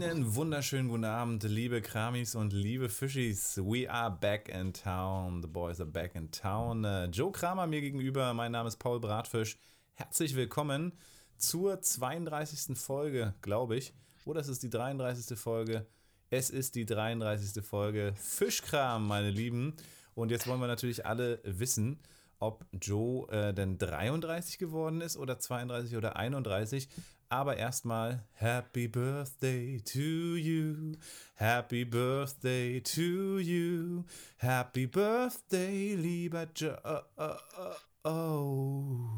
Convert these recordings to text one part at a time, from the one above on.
Einen wunderschönen guten Abend, liebe Kramis und liebe Fischis. We are back in town. The boys are back in town. Äh, Joe Kramer mir gegenüber. Mein Name ist Paul Bratfisch. Herzlich willkommen zur 32. Folge, glaube ich. Oder es ist die 33. Folge. Es ist die 33. Folge Fischkram, meine Lieben. Und jetzt wollen wir natürlich alle wissen, ob Joe äh, denn 33 geworden ist oder 32 oder 31. Aber erstmal Happy Birthday to you. Happy Birthday to you. Happy Birthday, lieber Joe. Oh, oh.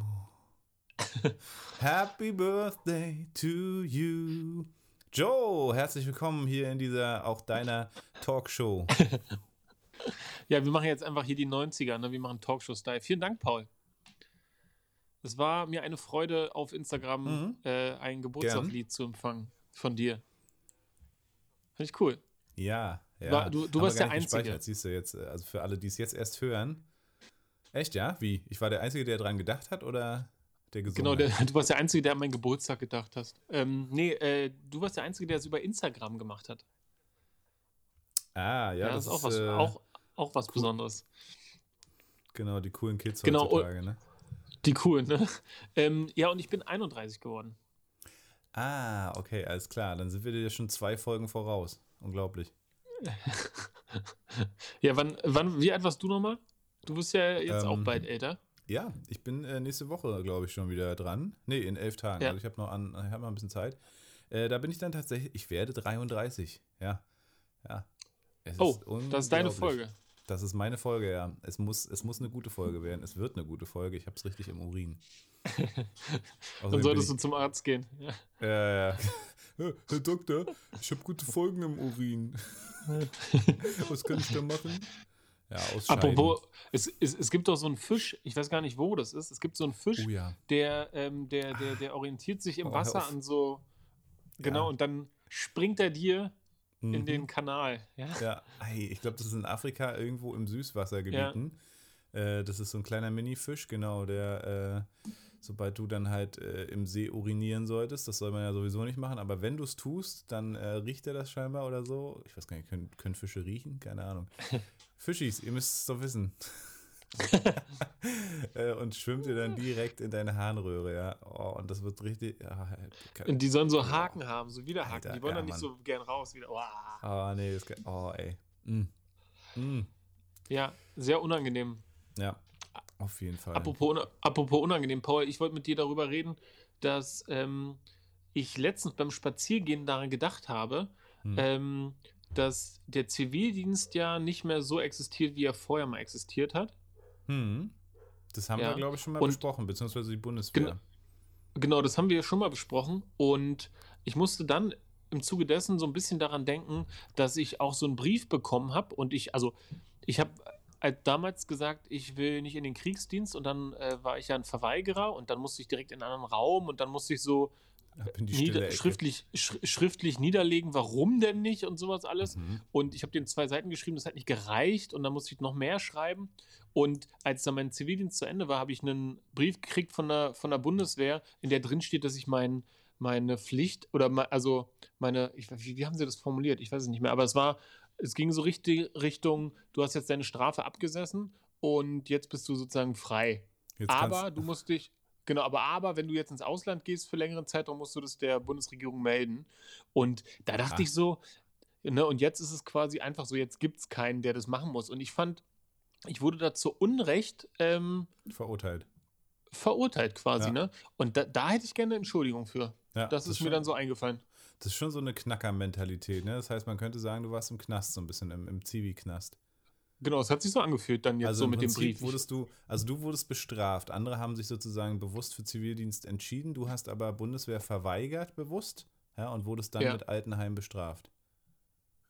Happy Birthday to you. Joe, herzlich willkommen hier in dieser, auch deiner Talkshow. Ja, wir machen jetzt einfach hier die 90er, ne? wir machen Talkshow-Style. Vielen Dank, Paul. Es war mir eine Freude, auf Instagram mhm. äh, ein Geburtstagslied zu empfangen von dir. Finde ich cool. Ja, ja. War, du du warst der Einzige. Siehst du jetzt, äh, also für alle, die es jetzt erst hören. Echt, ja? Wie? Ich war der Einzige, der daran gedacht hat oder der gesungen Genau, der, du warst der Einzige, der an meinen Geburtstag gedacht hast. Ähm, nee, äh, du warst der Einzige, der es über Instagram gemacht hat. Ah, ja, ja das, das ist auch was, äh, auch, auch was cool. Besonderes. Genau, die coolen Kids genau, heutzutage, ne? Die coolen, ne? Ähm, ja, und ich bin 31 geworden. Ah, okay, alles klar. Dann sind wir dir schon zwei Folgen voraus. Unglaublich. ja, wann, wann, wie alt warst du nochmal? Du bist ja jetzt ähm, auch bald älter. Ja, ich bin äh, nächste Woche, glaube ich, schon wieder dran. Nee, in elf Tagen. Ja. Also ich habe noch, an, hab noch ein bisschen Zeit. Äh, da bin ich dann tatsächlich, ich werde 33. Ja. Ja. oh, das ist deine Folge. Das ist meine Folge, ja. Es muss, es muss eine gute Folge werden. Es wird eine gute Folge. Ich habe es richtig im Urin. Dann solltest du zum Arzt gehen. Ja, ja. ja. Herr Doktor, ich habe gute Folgen im Urin. Was kann ich da machen? Ja, Apropos, es, es, es gibt doch so einen Fisch, ich weiß gar nicht, wo das ist. Es gibt so einen Fisch, oh, ja. der, ähm, der, der, der orientiert sich im oh, Wasser an so. Genau, ja. und dann springt er dir mhm. in den Kanal. Ja, ja. Ich glaube, das ist in Afrika irgendwo im Süßwassergebieten. Ja. Äh, das ist so ein kleiner Mini-Fisch, genau, der, äh, sobald du dann halt äh, im See urinieren solltest, das soll man ja sowieso nicht machen, aber wenn du es tust, dann äh, riecht er das scheinbar oder so. Ich weiß gar nicht, können, können Fische riechen? Keine Ahnung. Fischis, ihr müsst es doch wissen. Äh, und schwimmt dir dann direkt in deine Harnröhre, ja. Oh, und das wird richtig. Ja, und die sollen so Haken haben, so Widerhaken. Alter, die wollen ja, dann nicht Mann. so gern raus wieder. Oh, oh nee, das. Oh, ey. Mm. Mm. Ja, sehr unangenehm. Ja, auf jeden Fall. Apropos, apropos unangenehm, Paul, ich wollte mit dir darüber reden, dass ähm, ich letztens beim Spaziergehen daran gedacht habe, hm. ähm, dass der Zivildienst ja nicht mehr so existiert, wie er vorher mal existiert hat. Hm. Das haben ja. wir, glaube ich, schon mal und, besprochen, beziehungsweise die Bundeswehr. Genau, genau, das haben wir schon mal besprochen. Und ich musste dann im Zuge dessen so ein bisschen daran denken, dass ich auch so einen Brief bekommen habe und ich, also ich habe damals gesagt, ich will nicht in den Kriegsdienst und dann äh, war ich ja ein Verweigerer und dann musste ich direkt in einen anderen Raum und dann musste ich so nieder schriftlich, sch schriftlich niederlegen, warum denn nicht und sowas alles. Mhm. Und ich habe den zwei Seiten geschrieben, das hat nicht gereicht und dann musste ich noch mehr schreiben. Und als dann mein Zivildienst zu Ende war, habe ich einen Brief gekriegt von der, von der Bundeswehr, in der drin steht, dass ich mein, meine Pflicht oder me, also meine, ich, wie, wie haben sie das formuliert? Ich weiß es nicht mehr, aber es war, es ging so richtig Richtung, du hast jetzt deine Strafe abgesessen und jetzt bist du sozusagen frei. Jetzt aber du musst dich, Genau, aber, aber wenn du jetzt ins Ausland gehst für längeren Zeitraum, musst du das der Bundesregierung melden. Und da dachte Ach. ich so, ne, und jetzt ist es quasi einfach so, jetzt gibt es keinen, der das machen muss. Und ich fand, ich wurde da zu Unrecht ähm, verurteilt. Verurteilt quasi, ja. ne? Und da, da, hätte ich gerne eine Entschuldigung für. Ja, das, das, ist, ist mir dann so eingefallen. Das ist schon so eine Knacker-Mentalität, ne? Das heißt, man könnte sagen, du warst im Knast, so ein bisschen im, im Zivi-Knast. Genau, es hat sich so angefühlt dann jetzt also so mit Prinzip dem Brief. Wurdest du, also du wurdest bestraft. Andere haben sich sozusagen bewusst für Zivildienst entschieden. Du hast aber Bundeswehr verweigert bewusst ja, und wurdest dann ja. mit Altenheim bestraft.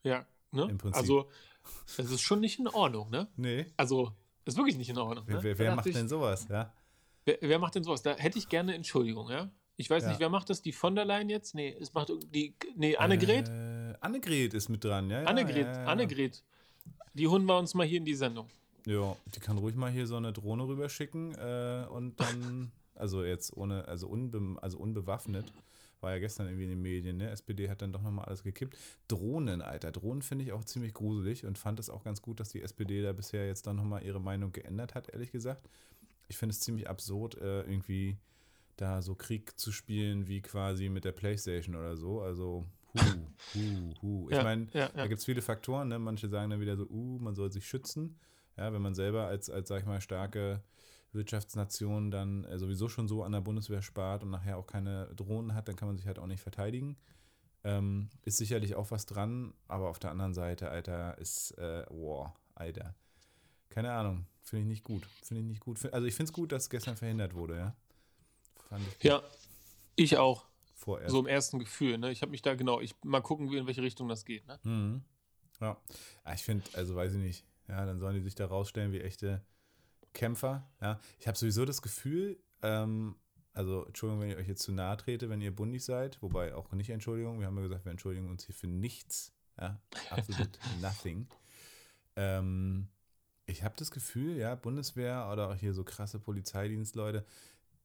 Ja, ne? Im Prinzip. Also, das ist schon nicht in Ordnung, ne? Nee. Also, ist wirklich nicht in Ordnung. Ne? Wer, wer macht ich, denn sowas, ja? Wer, wer, macht denn sowas? Da hätte ich gerne Entschuldigung, ja? Ich weiß ja. nicht, wer macht das? Die von der Leyen jetzt? Nee, es macht die. Nee, Annegret? Äh, Annegret ist mit dran, ja. ja Annegret, ja, Annegret. Die holen wir uns mal hier in die Sendung. Ja, die kann ruhig mal hier so eine Drohne rüberschicken äh, und dann, also jetzt ohne, also, unbe, also unbewaffnet, War ja gestern irgendwie in den Medien, ne? SPD hat dann doch nochmal alles gekippt. Drohnen, Alter. Drohnen finde ich auch ziemlich gruselig und fand es auch ganz gut, dass die SPD da bisher jetzt dann nochmal ihre Meinung geändert hat, ehrlich gesagt. Ich finde es ziemlich absurd, äh, irgendwie da so Krieg zu spielen wie quasi mit der Playstation oder so. Also, hu, hu, hu. Ich Ja, meine, ja, da ja. gibt es viele Faktoren. Ne? Manche sagen dann wieder so, uh, man soll sich schützen. Ja, wenn man selber als, als sag ich mal, starke Wirtschaftsnation dann äh, sowieso schon so an der Bundeswehr spart und nachher auch keine Drohnen hat, dann kann man sich halt auch nicht verteidigen. Ähm, ist sicherlich auch was dran, aber auf der anderen Seite, Alter, ist, äh, wow, Alter. Keine Ahnung, finde ich nicht gut. Finde ich nicht gut. Also ich finde es gut, dass es gestern verhindert wurde, ja. Fand ich Ja, ich auch. vorerst. So im ersten Gefühl. Ne? Ich habe mich da genau, ich mal gucken, wie- in welche Richtung das geht. Ne? Mhm. Ja. Ah, Ich finde, also weiß ich nicht, ja, dann sollen die sich da rausstellen wie echte Kämpfer. Ja. Ich habe sowieso das Gefühl, ähm, also Entschuldigung, wenn ich euch jetzt zu nahe trete, wenn ihr bundig seid, wobei auch nicht Entschuldigung, wir haben ja gesagt, wir entschuldigen uns hier für nichts. Ja, absolut nothing. Ähm, ich habe das Gefühl, ja, Bundeswehr oder auch hier so krasse Polizeidienstleute,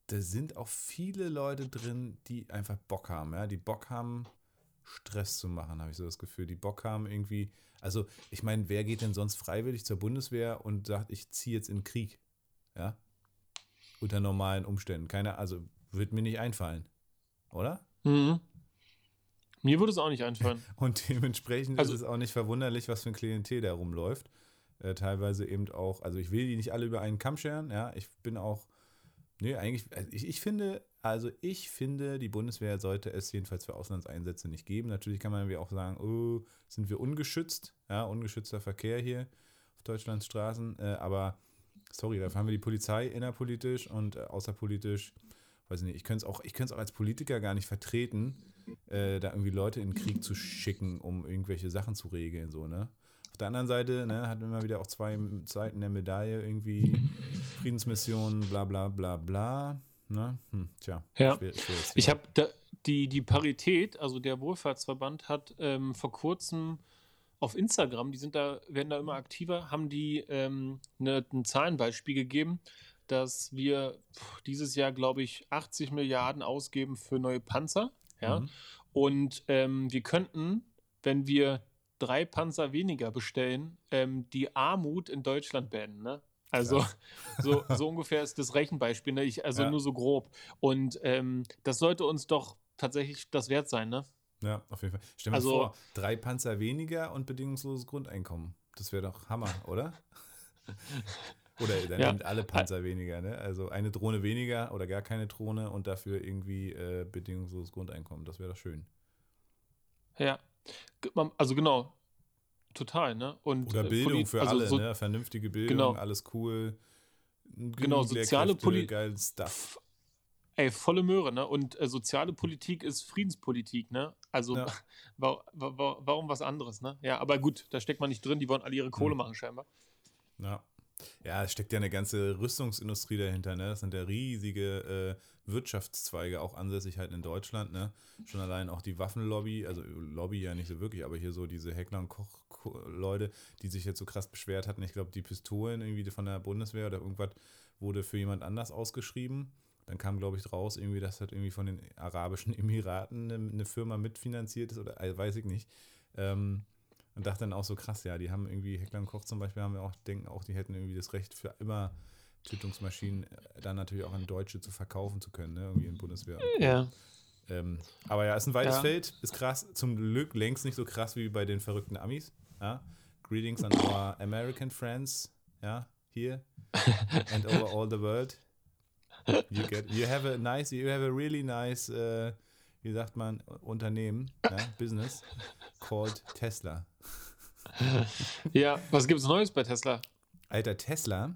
da sind auch viele Leute drin, die einfach Bock haben, ja, die Bock haben, Stress zu machen, habe ich so das Gefühl. Die Bock haben irgendwie, also ich meine, wer geht denn sonst freiwillig zur Bundeswehr und sagt, ich ziehe jetzt in den Krieg? Ja? Unter normalen Umständen. Keiner, also wird mir nicht einfallen. Oder? Mhm. Mir würde es auch nicht einfallen. Und dementsprechend Also- ist es auch nicht verwunderlich, was für ein Klientel da rumläuft. Äh, teilweise eben auch, also ich will die nicht alle über einen Kamm scheren, ja. Ich bin auch, nee, eigentlich, also ich, ich finde, also ich finde, die Bundeswehr sollte es jedenfalls für Auslandseinsätze nicht geben. Natürlich kann man irgendwie auch sagen, oh, sind wir ungeschützt, ja, ungeschützter Verkehr hier auf Deutschlands Straßen, äh, aber sorry, dafür haben wir die Polizei innerpolitisch und äh, außerpolitisch, weiß ich nicht, ich könnte es auch, auch als Politiker gar nicht vertreten, äh, da irgendwie Leute in den Krieg zu schicken, um irgendwelche Sachen zu regeln, so, ne? Auf der anderen Seite, ne, hat immer wieder auch zwei Seiten der Medaille, irgendwie Friedensmission, bla bla bla bla. Ne? Hm, tja, Ja. schwer, schweres Ich habe die, die Parität, also der Wohlfahrtsverband hat ähm, vor kurzem auf Instagram, die sind da, werden da immer aktiver, haben die ähm, ne, ein Zahlenbeispiel gegeben, dass wir pff, dieses Jahr, glaube ich, 80 Milliarden ausgeben für neue Panzer. Ja? Mhm. Und ähm, wir könnten, wenn wir drei Panzer weniger bestellen, ähm, die Armut in Deutschland beenden. Ne? Also Krass. so, so ungefähr ist das Rechenbeispiel, ne? ich, also Ja. nur so grob. Und ähm, das sollte uns doch tatsächlich das wert sein. Ne? Ja, auf jeden Fall. Stell dir Also- mal vor, drei Panzer weniger und bedingungsloses Grundeinkommen. Das wäre doch Hammer, oder? oder dann Ja. alle Panzer weniger, ne? Also eine Drohne weniger oder gar keine Drohne und dafür irgendwie äh, bedingungsloses Grundeinkommen. Das wäre doch schön. Ja, also genau, total. Ne? Und, Oder äh, Bildung Poli- für also alle, so, ne? Vernünftige Bildung, Genau. alles cool. Genau, soziale Lehrkräfte, Poli- geil Stuff. F- Ey, volle Möhre, ne? Und äh, soziale Politik ist Friedenspolitik, ne? Also Ja. wa wa wa warum was anderes, ne? Ja, aber gut, da steckt man nicht drin, die wollen alle ihre Kohle Hm. machen scheinbar. Ja. Ja, es steckt ja eine ganze Rüstungsindustrie dahinter, ne? Das sind ja riesige äh, Wirtschaftszweige, auch ansässig halt in Deutschland, ne? Schon allein auch die Waffenlobby, also Lobby ja nicht so wirklich, aber hier so diese Heckler und Koch Ko- Leute, die sich jetzt so krass beschwert hatten. Ich glaube, die Pistolen irgendwie von der Bundeswehr oder irgendwas wurde für jemand anders ausgeschrieben. Dann kam, glaube ich, raus, irgendwie, dass das irgendwie von den Arabischen Emiraten eine, eine Firma mitfinanziert ist oder äh, weiß ich nicht. Ähm, und dachte dann auch so krass, ja, die haben irgendwie, Heckler und Koch zum Beispiel, haben wir auch, denken auch, die hätten irgendwie das Recht für immer Tötungsmaschinen äh, dann natürlich auch an Deutsche zu verkaufen zu können, ne? Irgendwie in Bundeswehr. Ja. Ähm, aber ja, ist ein weites Ja. Feld, ist krass, zum Glück längst nicht so krass wie bei den verrückten Amis. Ja? Greetings an our American friends, ja, here and over all the world. You get, you have a nice, you have a really nice, äh, wie sagt man, Unternehmen, ja, Business called Tesla. Ja, was gibt's Neues bei Tesla? Alter, Tesla,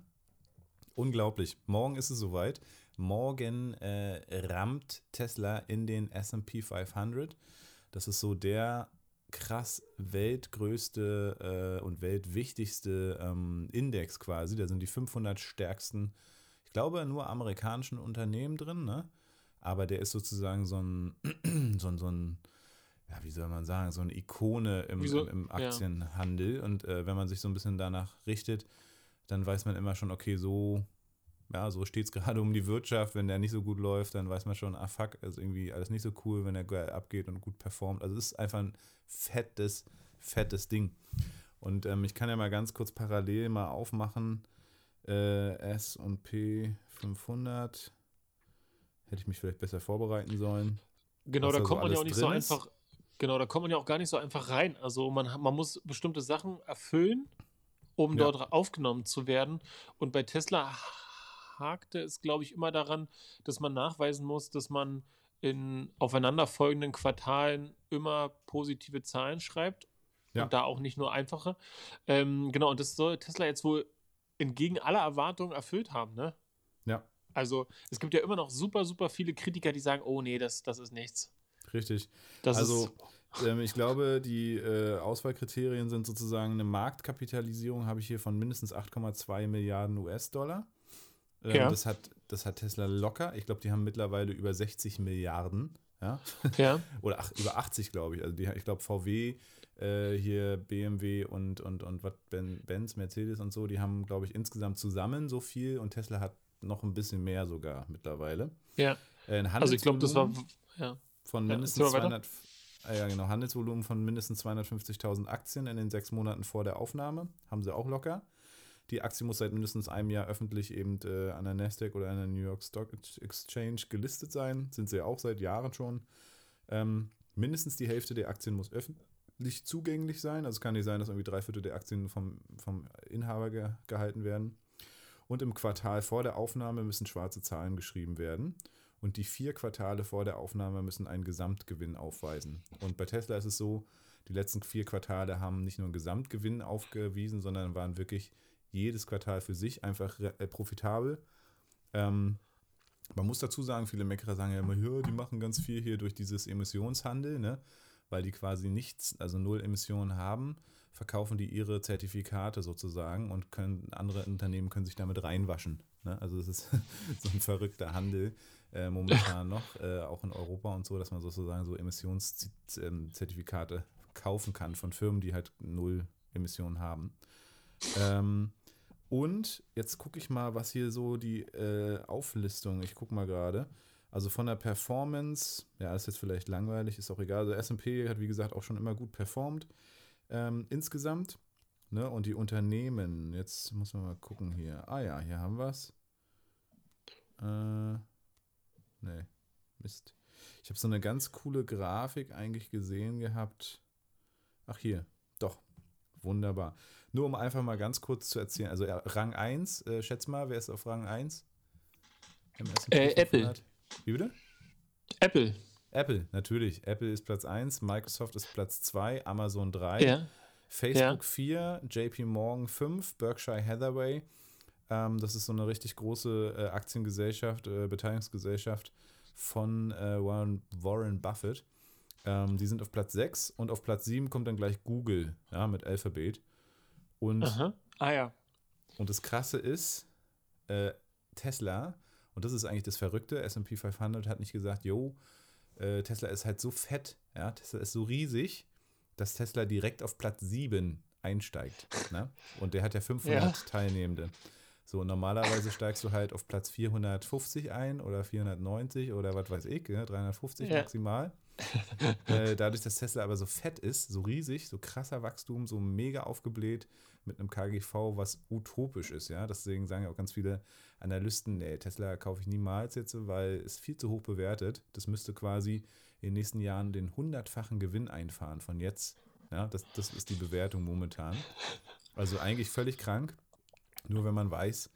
unglaublich. Morgen ist es soweit. Morgen äh, rammt Tesla in den SP 500. Das ist so der krass weltgrößte äh, und weltwichtigste ähm, Index quasi. Da sind die 500 stärksten, ich glaube, nur amerikanischen Unternehmen drin, ne? Aber der ist sozusagen so ein, so ein, so ein ja, wie soll man sagen, so eine Ikone im, so- im, im ja. Aktienhandel. Und äh, wenn man sich so ein bisschen danach richtet, dann weiß man immer schon, okay, so Ja, so steht es gerade um die Wirtschaft. Wenn der nicht so gut läuft, dann weiß man schon, ah fuck, ist irgendwie alles nicht so cool, wenn er geil abgeht und gut performt. Also es ist einfach ein fettes, fettes Ding. Und ähm, ich kann ja mal ganz kurz parallel mal aufmachen. Äh, S und P 500. Hätte ich mich vielleicht besser vorbereiten sollen. Genau, da kommt man ja auch nicht so ist. einfach. Genau, da kommt man ja auch gar nicht so einfach rein. Also man, man muss bestimmte Sachen erfüllen, um ja. dort aufgenommen zu werden. Und bei Tesla hakte es, glaube ich, immer daran, dass man nachweisen muss, dass man in aufeinanderfolgenden Quartalen immer positive Zahlen schreibt ja. und da auch nicht nur einfache. Ähm, genau, und das soll Tesla jetzt wohl entgegen aller Erwartungen erfüllt haben, ne? Ja. Also es gibt ja immer noch super, super viele Kritiker, die sagen, oh nee, das, das ist nichts. Richtig. Das also ähm, ich glaube, die äh, Auswahlkriterien sind sozusagen eine Marktkapitalisierung, habe ich hier von mindestens 8,2 Milliarden US-Dollar. Ähm, ja. das, hat, das hat Tesla locker. Ich glaube, die haben mittlerweile über 60 Milliarden. Ja. ja. Oder ach, über 80, glaube ich. Also die, ich glaube, VW, äh, hier BMW und, und, und was, Benz, Mercedes und so, die haben, glaube ich, insgesamt zusammen so viel und Tesla hat noch ein bisschen mehr sogar mittlerweile. Ja. Äh, also ich glaube, das war ja. von mindestens ja, 200, ah, ja, genau, Handelsvolumen von mindestens 250.000 Aktien in den sechs Monaten vor der Aufnahme. Haben sie auch locker. Die Aktie muss seit mindestens einem Jahr öffentlich eben äh, an der Nasdaq oder an der New York Stock Exchange gelistet sein. Sind sie ja auch seit Jahren schon. Ähm, mindestens die Hälfte der Aktien muss öffentlich zugänglich sein. Also es kann nicht sein, dass irgendwie drei Viertel der Aktien vom, vom Inhaber ge gehalten werden. Und im Quartal vor der Aufnahme müssen schwarze Zahlen geschrieben werden. Und die vier Quartale vor der Aufnahme müssen einen Gesamtgewinn aufweisen. Und bei Tesla ist es so, die letzten vier Quartale haben nicht nur einen Gesamtgewinn aufgewiesen, sondern waren wirklich jedes Quartal für sich einfach äh, profitabel. Ähm, man muss dazu sagen, viele Meckerer sagen ja immer, die machen ganz viel hier durch dieses Emissionshandel, ne? weil die quasi nichts, also null Emissionen haben, verkaufen die ihre Zertifikate sozusagen und können andere Unternehmen können sich damit reinwaschen. Ne? Also es ist so ein verrückter Handel äh, momentan noch, äh, auch in Europa und so, dass man sozusagen so Emissionszertifikate kaufen kann von Firmen, die halt null Emissionen haben. Ähm, und jetzt gucke ich mal, was hier so die äh, Auflistung, ich gucke mal gerade. Also von der Performance, ja, ist jetzt vielleicht langweilig, ist auch egal. Also SP hat wie gesagt auch schon immer gut performt ähm, insgesamt. Ne? Und die Unternehmen, jetzt muss man mal gucken hier. Ah ja, hier haben wir es. Äh, nee, Mist. Ich habe so eine ganz coole Grafik eigentlich gesehen gehabt. Ach hier, doch. Wunderbar. Nur um einfach mal ganz kurz zu erzählen. Also Rang 1, äh, schätz mal, wer ist auf Rang 1? Äh, Apple. Wie bitte? Apple. Apple, natürlich. Apple ist Platz 1, Microsoft ist Platz 2, Amazon 3, ja. Facebook ja. 4, JP Morgan 5, Berkshire Hathaway. Ähm, das ist so eine richtig große äh, Aktiengesellschaft, äh, Beteiligungsgesellschaft von äh, Warren, Warren Buffett. Ähm, die sind auf Platz 6 und auf Platz 7 kommt dann gleich Google, ja, mit Alphabet. Und, Aha. Ah ja. Und das Krasse ist, äh, Tesla, und das ist eigentlich das Verrückte, SP 500 hat nicht gesagt, yo, äh, Tesla ist halt so fett, ja, Tesla ist so riesig, dass Tesla direkt auf Platz 7 einsteigt. Ne? Und der hat ja 500 ja. Teilnehmende. So, normalerweise steigst du halt auf Platz 450 ein oder 490 oder was weiß ich, ne? 350 ja. maximal. äh, dadurch, dass Tesla aber so fett ist, so riesig, so krasser Wachstum, so mega aufgebläht mit einem KGV, was utopisch ist, ja. Deswegen sagen ja auch ganz viele Analysten, nee, Tesla kaufe ich niemals jetzt, weil es viel zu hoch bewertet. Das müsste quasi in den nächsten Jahren den hundertfachen Gewinn einfahren von jetzt. Ja, das, das ist die Bewertung momentan. Also eigentlich völlig krank. Nur wenn man weiß,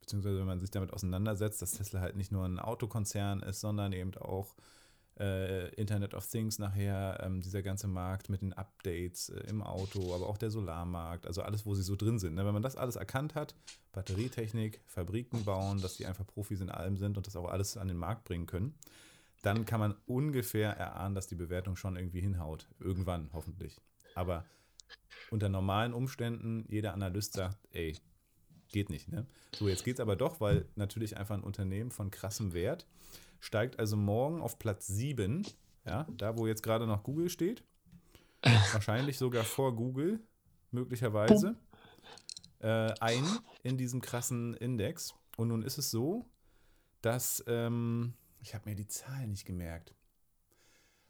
beziehungsweise wenn man sich damit auseinandersetzt, dass Tesla halt nicht nur ein Autokonzern ist, sondern eben auch äh, Internet of Things nachher, ähm, dieser ganze Markt mit den Updates äh, im Auto, aber auch der Solarmarkt, also alles, wo sie so drin sind. Ne? Wenn man das alles erkannt hat, Batterietechnik, Fabriken bauen, dass die einfach Profis in allem sind und das auch alles an den Markt bringen können, dann kann man ungefähr erahnen, dass die Bewertung schon irgendwie hinhaut. Irgendwann, hoffentlich. Aber unter normalen Umständen, jeder Analyst sagt, ey, geht nicht. Ne? So, jetzt geht es aber doch, weil natürlich einfach ein Unternehmen von krassem Wert steigt also morgen auf Platz 7, ja, da wo jetzt gerade noch Google steht. Wahrscheinlich sogar vor Google, möglicherweise, äh, ein in diesem krassen Index. und nun ist es so, dass, ähm, ich habe mir die Zahlen nicht gemerkt.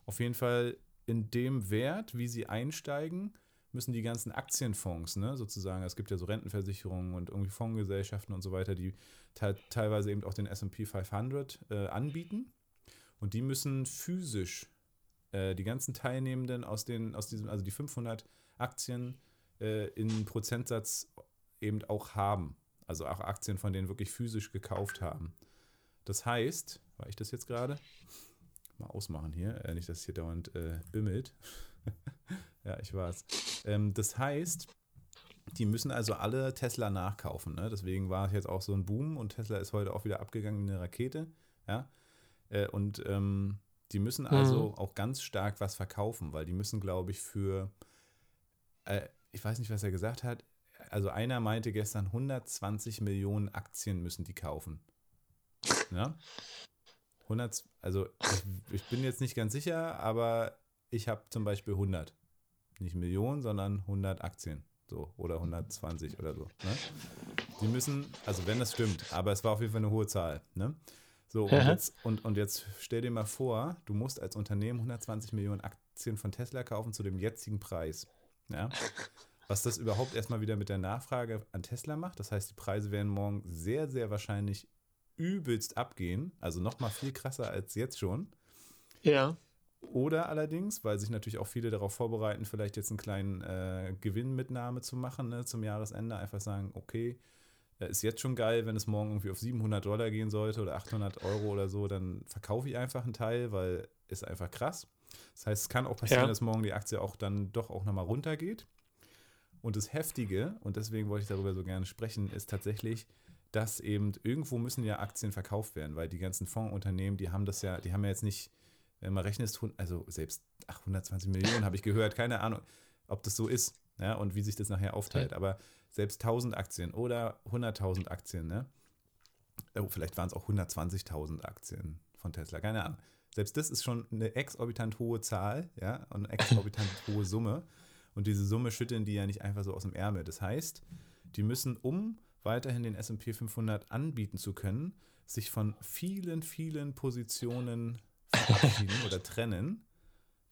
Auf jeden Fall in dem Wert, wie sie einsteigen, müssen die ganzen Aktienfonds, ne, sozusagen, es gibt ja so Rentenversicherungen und irgendwie Fondsgesellschaften und so weiter, die te teilweise eben auch den SP 500 äh, anbieten. Und die müssen physisch äh, die ganzen Teilnehmenden aus den, aus diesem, also die 500 Aktien äh, in Prozentsatz eben auch haben. Also auch Aktien von denen wirklich physisch gekauft haben. Das heißt, war ich das jetzt gerade? Mal ausmachen hier, äh, nicht, dass hier dauernd äh, bimmelt. ja, ich weiß. Ähm, das heißt, die müssen also alle Tesla nachkaufen. Ne? Deswegen war es jetzt auch so ein Boom und Tesla ist heute auch wieder abgegangen wie eine Rakete. Ja? Äh, und ähm, die müssen also mhm. auch ganz stark was verkaufen, weil die müssen, glaube ich, für, äh, ich weiß nicht, was er gesagt hat, also einer meinte gestern, 120 Millionen Aktien müssen die kaufen. Ja? 100, also ich, ich bin jetzt nicht ganz sicher, aber ich habe zum Beispiel 100. Nicht Millionen, sondern 100 Aktien. So, oder 120 oder so. Ne? Die müssen, also wenn das stimmt, aber es war auf jeden Fall eine hohe Zahl. Ne? So, und jetzt, und, und jetzt stell dir mal vor, du musst als Unternehmen 120 Millionen Aktien von Tesla kaufen zu dem jetzigen Preis. Ja? Was das überhaupt erstmal wieder mit der Nachfrage an Tesla macht. Das heißt, die Preise werden morgen sehr, sehr wahrscheinlich übelst abgehen. Also nochmal viel krasser als jetzt schon. Ja. Oder allerdings, weil sich natürlich auch viele darauf vorbereiten, vielleicht jetzt einen kleinen äh, Gewinnmitnahme zu machen ne, zum Jahresende, einfach sagen, okay, äh, ist jetzt schon geil, wenn es morgen irgendwie auf 700 Dollar gehen sollte oder 800 Euro oder so, dann verkaufe ich einfach einen Teil, weil ist einfach krass. Das heißt, es kann auch passieren, ja. dass morgen die Aktie auch dann doch auch nochmal runtergeht. Und das Heftige, und deswegen wollte ich darüber so gerne sprechen, ist tatsächlich, dass eben irgendwo müssen ja Aktien verkauft werden, weil die ganzen Fondsunternehmen, die haben das ja, die haben ja jetzt nicht, wenn man rechnet, also selbst 120 Millionen habe ich gehört, keine Ahnung, ob das so ist ja, und wie sich das nachher aufteilt. Aber selbst 1000 Aktien oder 100.000 Aktien, ne? Oh, vielleicht waren es auch 120.000 Aktien von Tesla, keine Ahnung. Selbst das ist schon eine exorbitant hohe Zahl, ja, und eine exorbitant hohe Summe. Und diese Summe schütteln die ja nicht einfach so aus dem Ärmel. Das heißt, die müssen, um weiterhin den SP 500 anbieten zu können, sich von vielen, vielen Positionen verabschieden oder trennen,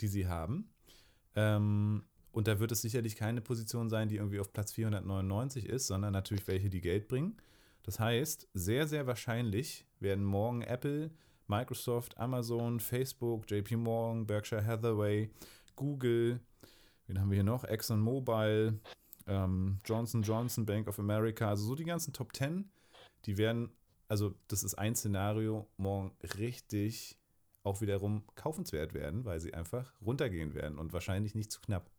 die sie haben. Ähm, und da wird es sicherlich keine Position sein, die irgendwie auf Platz 499 ist, sondern natürlich welche, die Geld bringen. Das heißt, sehr, sehr wahrscheinlich werden morgen Apple, Microsoft, Amazon, Facebook, JP Morgan, Berkshire Hathaway, Google, wen haben wir hier noch? ExxonMobil, ähm, Johnson Johnson, Bank of America, also so die ganzen Top 10, die werden, also das ist ein Szenario, morgen richtig auch wiederum kaufenswert werden, weil sie einfach runtergehen werden und wahrscheinlich nicht zu knapp.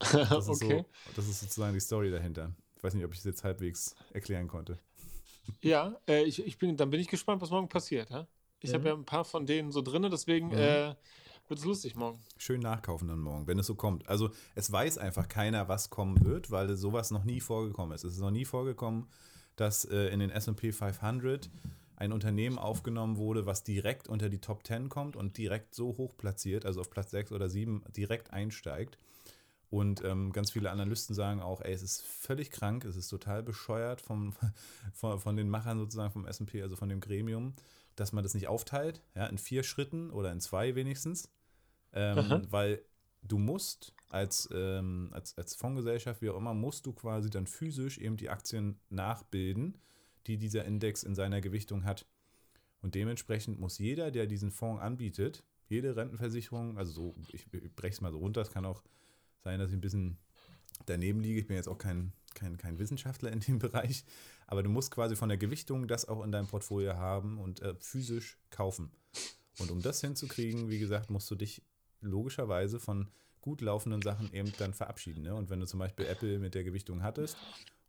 Das ist, okay. so, das ist sozusagen die Story dahinter. Ich weiß nicht, ob ich es jetzt halbwegs erklären konnte. Ja, äh, ich, ich bin, dann bin ich gespannt, was morgen passiert. Ja? Ich mhm. habe ja ein paar von denen so drin, deswegen mhm. äh, wird es lustig morgen. Schön nachkaufen dann morgen, wenn es so kommt. Also es weiß einfach keiner, was kommen wird, weil sowas noch nie vorgekommen ist. Es ist noch nie vorgekommen, dass äh, in den SP 500 ein Unternehmen aufgenommen wurde, was direkt unter die Top 10 kommt und direkt so hoch platziert, also auf Platz 6 oder 7 direkt einsteigt. Und ähm, ganz viele Analysten sagen auch, ey, es ist völlig krank, es ist total bescheuert vom, von, von den Machern sozusagen vom SP, also von dem Gremium, dass man das nicht aufteilt, ja, in vier Schritten oder in zwei wenigstens, ähm, weil du musst als, ähm, als, als Fondsgesellschaft, wie auch immer, musst du quasi dann physisch eben die Aktien nachbilden, die dieser Index in seiner Gewichtung hat. Und dementsprechend muss jeder, der diesen Fonds anbietet, jede Rentenversicherung, also so, ich breche es mal so runter, es kann auch sein, dass ich ein bisschen daneben liege. Ich bin jetzt auch kein, kein, kein Wissenschaftler in dem Bereich, aber du musst quasi von der Gewichtung das auch in deinem Portfolio haben und äh, physisch kaufen. Und um das hinzukriegen, wie gesagt, musst du dich logischerweise von gut laufenden Sachen eben dann verabschieden. Ne? Und wenn du zum Beispiel Apple mit der Gewichtung hattest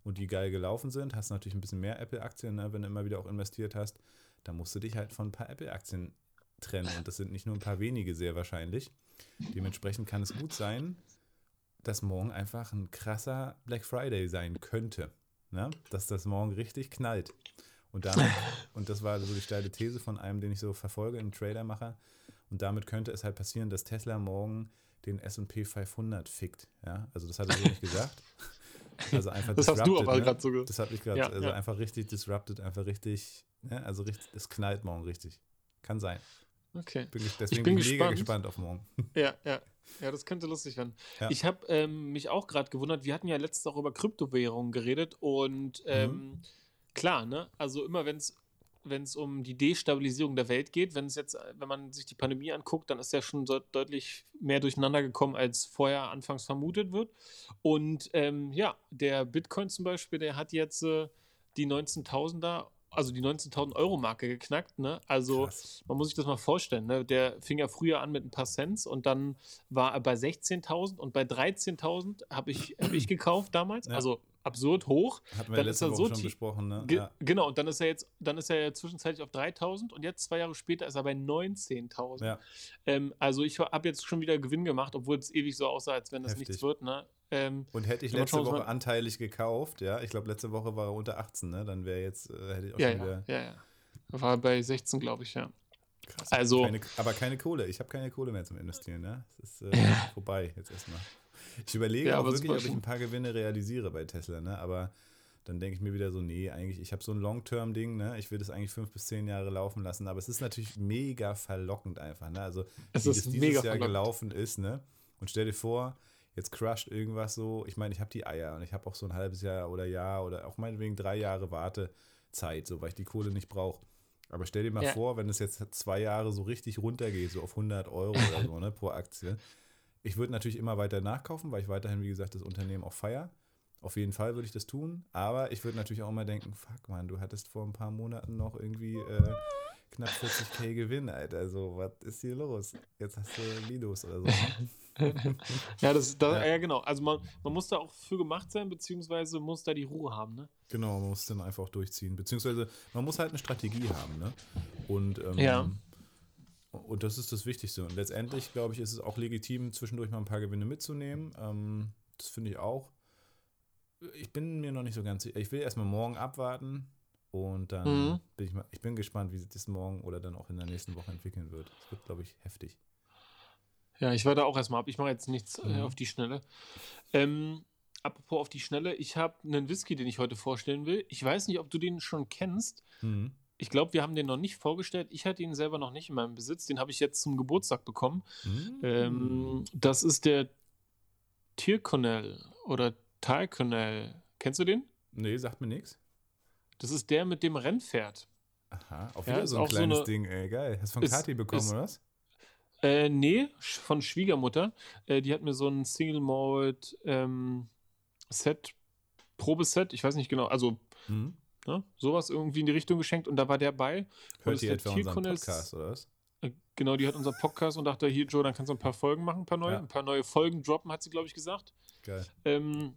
und die geil gelaufen sind, hast du natürlich ein bisschen mehr Apple-Aktien, ne? wenn du immer wieder auch investiert hast, dann musst du dich halt von ein paar Apple-Aktien trennen. Und das sind nicht nur ein paar wenige sehr wahrscheinlich. Dementsprechend kann es gut sein, dass morgen einfach ein krasser Black Friday sein könnte. Ne? Dass das morgen richtig knallt. Und, damit, und das war so die steile These von einem, den ich so verfolge, einem Tradermacher. Und damit könnte es halt passieren, dass Tesla morgen den SP 500 fickt. Ja? Also das hat er so nicht gesagt. Also einfach Das hast du aber ne? gerade so ge- Das habe ich gerade, Ja, also ja. einfach richtig disrupted, einfach richtig, ne? also richtig, es knallt morgen richtig. Kann sein. Okay. Bin, ich- deswegen bin bin ich mega gespannt. gespannt auf morgen. Ja, ja. Ja, das könnte lustig werden. Ja. Ich habe ähm, mich auch gerade gewundert, wir hatten ja letztens auch über Kryptowährungen geredet und ähm, klar, ne? Also immer wenn es wenn es um die Destabilisierung der Welt geht, wenn es jetzt, äh, wenn man sich die Pandemie anguckt, dann ist ja schon so deutlich mehr durcheinander gekommen, als vorher anfangs vermutet wird. Und ähm, ja, der Bitcoin zum Beispiel, der hat jetzt äh, die 19.000er, also die 19.000 Euro Marke geknackt, ne? Also Krass. man muss sich das mal vorstellen, ne? der fing ja früher an mit ein paar Cents und dann war er bei 16.000 und bei 13.000 habe ich, hab ich gekauft damals. Ja. Also absurd hoch. Hatten wir Dann letzte ist er Woche so schon tief- besprochen, ne? Ge Ja. Genau, und dann ist er jetzt, dann ist er ja zwischenzeitlich auf 3.000 und jetzt zwei Jahre später ist er bei 19.000. Ja. Ähm, also ich habe jetzt schon wieder Gewinn gemacht, obwohl es ewig so aussah, als wenn das Heftig. nichts wird. Ne? Ähm, Und hätte ich letzte Woche anteilig gekauft, ja, ich glaube, letzte Woche war er unter 18, ne? Dann wäre jetzt, äh, hätte ich auch ja, schon ja, wieder. ja, ja. War bei 16, glaube ich, ja. Krass. Also- Keine, aber keine Kohle. Ich habe keine Kohle mehr zum Investieren, ne? Es ist äh, vorbei jetzt erstmal. Ich überlege Ja, auch wirklich, ob ich ein paar Gewinne realisiere bei Tesla, ne? Aber dann denke ich mir wieder so, nee, eigentlich, ich habe so ein Long-Term-Ding, ne? Ich will das eigentlich fünf bis zehn Jahre laufen lassen, aber es ist natürlich mega verlockend einfach, ne? Also, Es wie ist das dieses Jahr verlockend. gelaufen ist, ne? Und stell dir vor, jetzt crusht irgendwas so, ich meine, ich habe die Eier und ich habe auch so ein halbes Jahr oder Jahr oder auch meinetwegen drei Jahre Wartezeit, so, weil ich die Kohle nicht brauche. Aber stell dir mal Ja. vor, wenn es jetzt zwei Jahre so richtig runtergeht, so auf 100 Euro oder so, ne, pro Aktie. Ich würde natürlich immer weiter nachkaufen, weil ich weiterhin, wie gesagt, das Unternehmen auch feier. Auf jeden Fall würde ich das tun. Aber ich würde natürlich auch immer denken, fuck man, du hattest vor ein paar Monaten noch irgendwie äh, knapp 40k Gewinn, Alter. So, was ist hier los? Jetzt hast du Minus oder so. Ne? Ja, das, das, Ja. ja. genau. Also man, man muss da auch für gemacht sein, beziehungsweise muss da die Ruhe haben, ne? Genau, man muss dann einfach durchziehen. Beziehungsweise man muss halt eine Strategie haben, ne? Und, ähm, Ja. Und das ist das Wichtigste. Und letztendlich, glaube ich, ist es auch legitim, zwischendurch mal ein paar Gewinne mitzunehmen. Ähm, das finde ich auch. Ich bin mir noch nicht so ganz sicher. Ich will erstmal morgen abwarten und dann Mhm. bin ich mal, ich bin gespannt, wie sich das morgen oder dann auch in der nächsten Woche entwickeln wird. Es wird, glaube ich, heftig. Ja, ich warte auch erstmal ab. Ich mache jetzt nichts äh, Mhm. auf die Schnelle. Ähm, apropos auf die Schnelle, ich habe einen Whisky, den ich heute vorstellen will. Ich weiß nicht, ob du den schon kennst. Mhm. Ich glaube, wir haben den noch nicht vorgestellt. Ich hatte ihn selber noch nicht in meinem Besitz. Den habe ich jetzt zum Geburtstag bekommen. Mhm. Ähm, das ist der Tyrconnell oder Tyrconnell. Kennst du den? nee, sagt mir nichts. Das ist der mit dem Rennpferd. Aha, auf Ja, wieder ist so ein auch so kleines eine- Ding, ey, geil. Hast du von ist- Kathi bekommen, ist- oder was? Äh, nee, von Schwiegermutter. Äh, die hat mir so ein Single Malt ähm, Set, Probeset, ich weiß nicht genau, also Mhm. Ne, sowas irgendwie in die Richtung geschenkt und da war der bei. Hört ihr etwa unseren Podcast, oder was? Äh, genau, die hat unseren Podcast und dachte, hier, Joe, dann kannst du ein paar Folgen machen, ein paar neue, Ja. ein paar neue Folgen droppen, hat sie, glaube ich, gesagt. Geil. Ähm,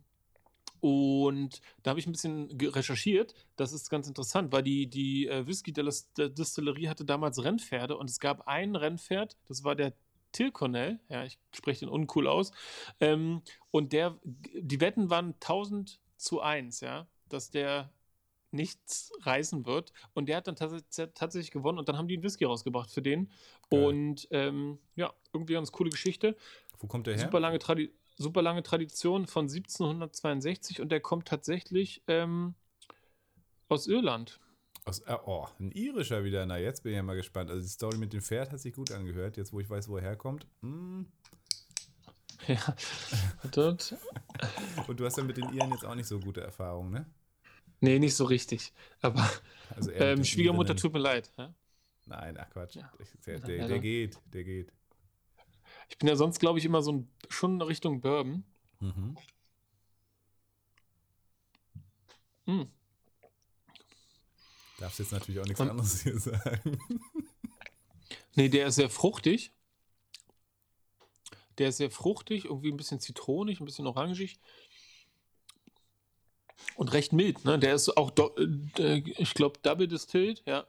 und da habe ich ein bisschen recherchiert. Das ist ganz interessant, weil die, die äh, Whisky-Distillerie hatte damals Rennpferde und es gab ein Rennpferd, das war der Tyrconnell, ja, ich spreche den uncool aus, ähm, und der, die Wetten waren 1000 zu 1, ja, dass der nichts reißen wird. Und der hat dann tats tatsächlich gewonnen und dann haben die einen Whisky rausgebracht für den. Geil. Und ähm, ja, irgendwie ganz coole Geschichte. Wo kommt der her? Super lange, Tradi super lange Tradition von 1762 und der kommt tatsächlich ähm, aus Irland. Aus, äh, oh, ein irischer wieder. Na, jetzt bin ich ja mal gespannt. Also die Story mit dem Pferd hat sich gut angehört. Jetzt, wo ich weiß, wo er herkommt. Mm. Ja, dort. Und du hast ja mit den Iren jetzt auch nicht so gute Erfahrungen, ne? Nee, nicht so richtig. Aber Also ähm, Schwiegermutter tut mir leid. Ja? Nein, ach Quatsch. Ja. Ich, der, der, der geht, der geht. Ich bin ja sonst, glaube ich, immer so ein, schon in Richtung Bourbon. Mhm. Hm. Darfst jetzt natürlich auch nichts Und- anderes hier sagen. Nee, der ist sehr fruchtig. Der ist sehr fruchtig, irgendwie ein bisschen zitronig, ein bisschen orangig. Und recht mild, ne? Der ist auch, äh, ich glaube, double distilled, ja.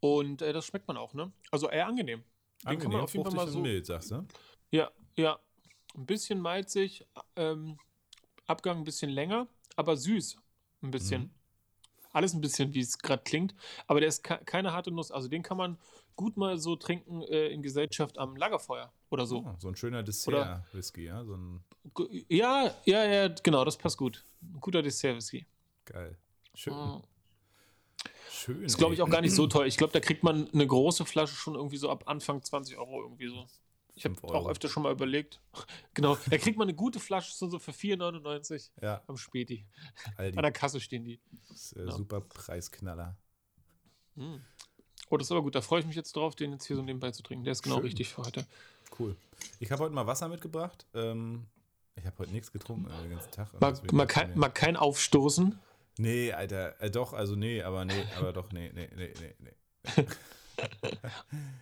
Und äh, das schmeckt man auch, ne? Also eher angenehm. Den kann man auf jeden Fall mal so. mild, sagst du? Ja, ja. Ein bisschen malzig, ähm, Abgang ein bisschen länger, aber süß. Ein bisschen. Mhm. Alles ein bisschen, wie es gerade klingt. Aber der ist ke- keine harte Nuss. Also den kann man gut mal so trinken äh, in Gesellschaft am Lagerfeuer. Oder so. Oh, so ein schöner Dessert-Whisky, ja? So ein ja, ja, ja, genau, das passt gut. Ein guter Dessert-Whisky. Geil. Schön. Mhm. Schön. Ist, glaube ich, auch gar nicht so teuer. Ich glaube, da kriegt man eine große Flasche schon irgendwie so ab Anfang 20 Euro irgendwie so. Ich habe auch öfter schon mal überlegt. Genau, da kriegt man eine gute Flasche so so für 4,99 Ja, am Späti. Aldi. An der Kasse stehen die. ist, äh, Ja. super Preisknaller. Mhm. Oh, das ist aber gut. Da freue ich mich jetzt drauf, den jetzt hier so nebenbei zu trinken. Der ist genau Schön. richtig für heute. Cool. Ich habe heute mal Wasser mitgebracht. Ähm, ich habe heute nichts getrunken äh, den ganzen Tag. Mal, mal, kein, mal kein Aufstoßen. Nee, Alter. Äh, doch, also nee, aber nee, aber doch, nee, nee, nee, nee, nee.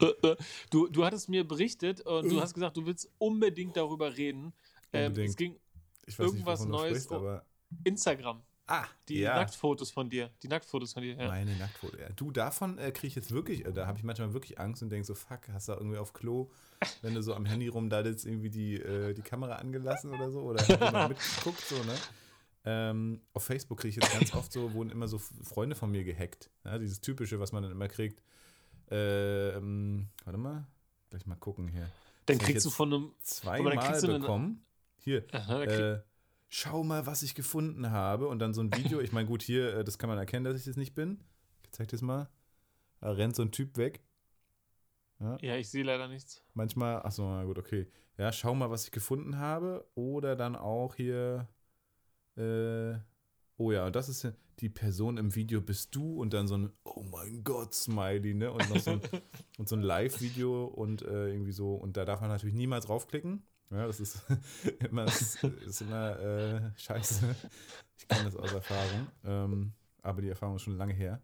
Äh, äh, Du, du hattest mir berichtet und du hast gesagt, du willst unbedingt darüber reden. Ähm, Unbedingt. es ging Irgendwas nicht, Neues, sprichst, oh. Instagram. Ah, Die ja. Nacktfotos von dir. Die Nacktfotos von dir. Ja. Meine Nacktfoto. Ja. Du, davon äh, kriege ich jetzt wirklich, äh, da habe ich manchmal wirklich Angst und denke so, fuck, hast du da irgendwie auf Klo, wenn du so am Handy rumdaddelst, irgendwie die, äh, die Kamera angelassen oder so? Oder mitgeguckt, so, ne? Ähm, auf Facebook kriege ich jetzt ganz oft so, wurden immer so Freunde von mir gehackt. Ja, dieses typische, was man dann immer kriegt. Ähm, warte mal, gleich mal gucken hier. Dann kriegst du von einem. zweimal du eine- bekommen. Hier, Aha, äh, schau mal, was ich gefunden habe. Und dann so ein Video. Ich meine, gut, hier, äh, das kann man erkennen, dass ich das nicht bin. Ich zeig das mal. Da rennt so ein Typ weg. ja, ich sehe leider nichts. Manchmal, achso, na gut, okay. Ja, schau mal, was ich gefunden habe. Oder dann auch hier. Äh, oh ja, und das ist ja- die Person im Video bist du und dann so ein Oh mein Gott, Smiley, ne? Und noch so ein, und so ein Live-Video und äh, irgendwie so. Und da darf man natürlich niemals draufklicken. Ja, das ist immer, ist, ist immer äh, scheiße. Ich kenne das aus Erfahrung. Ähm, aber die Erfahrung ist schon lange her.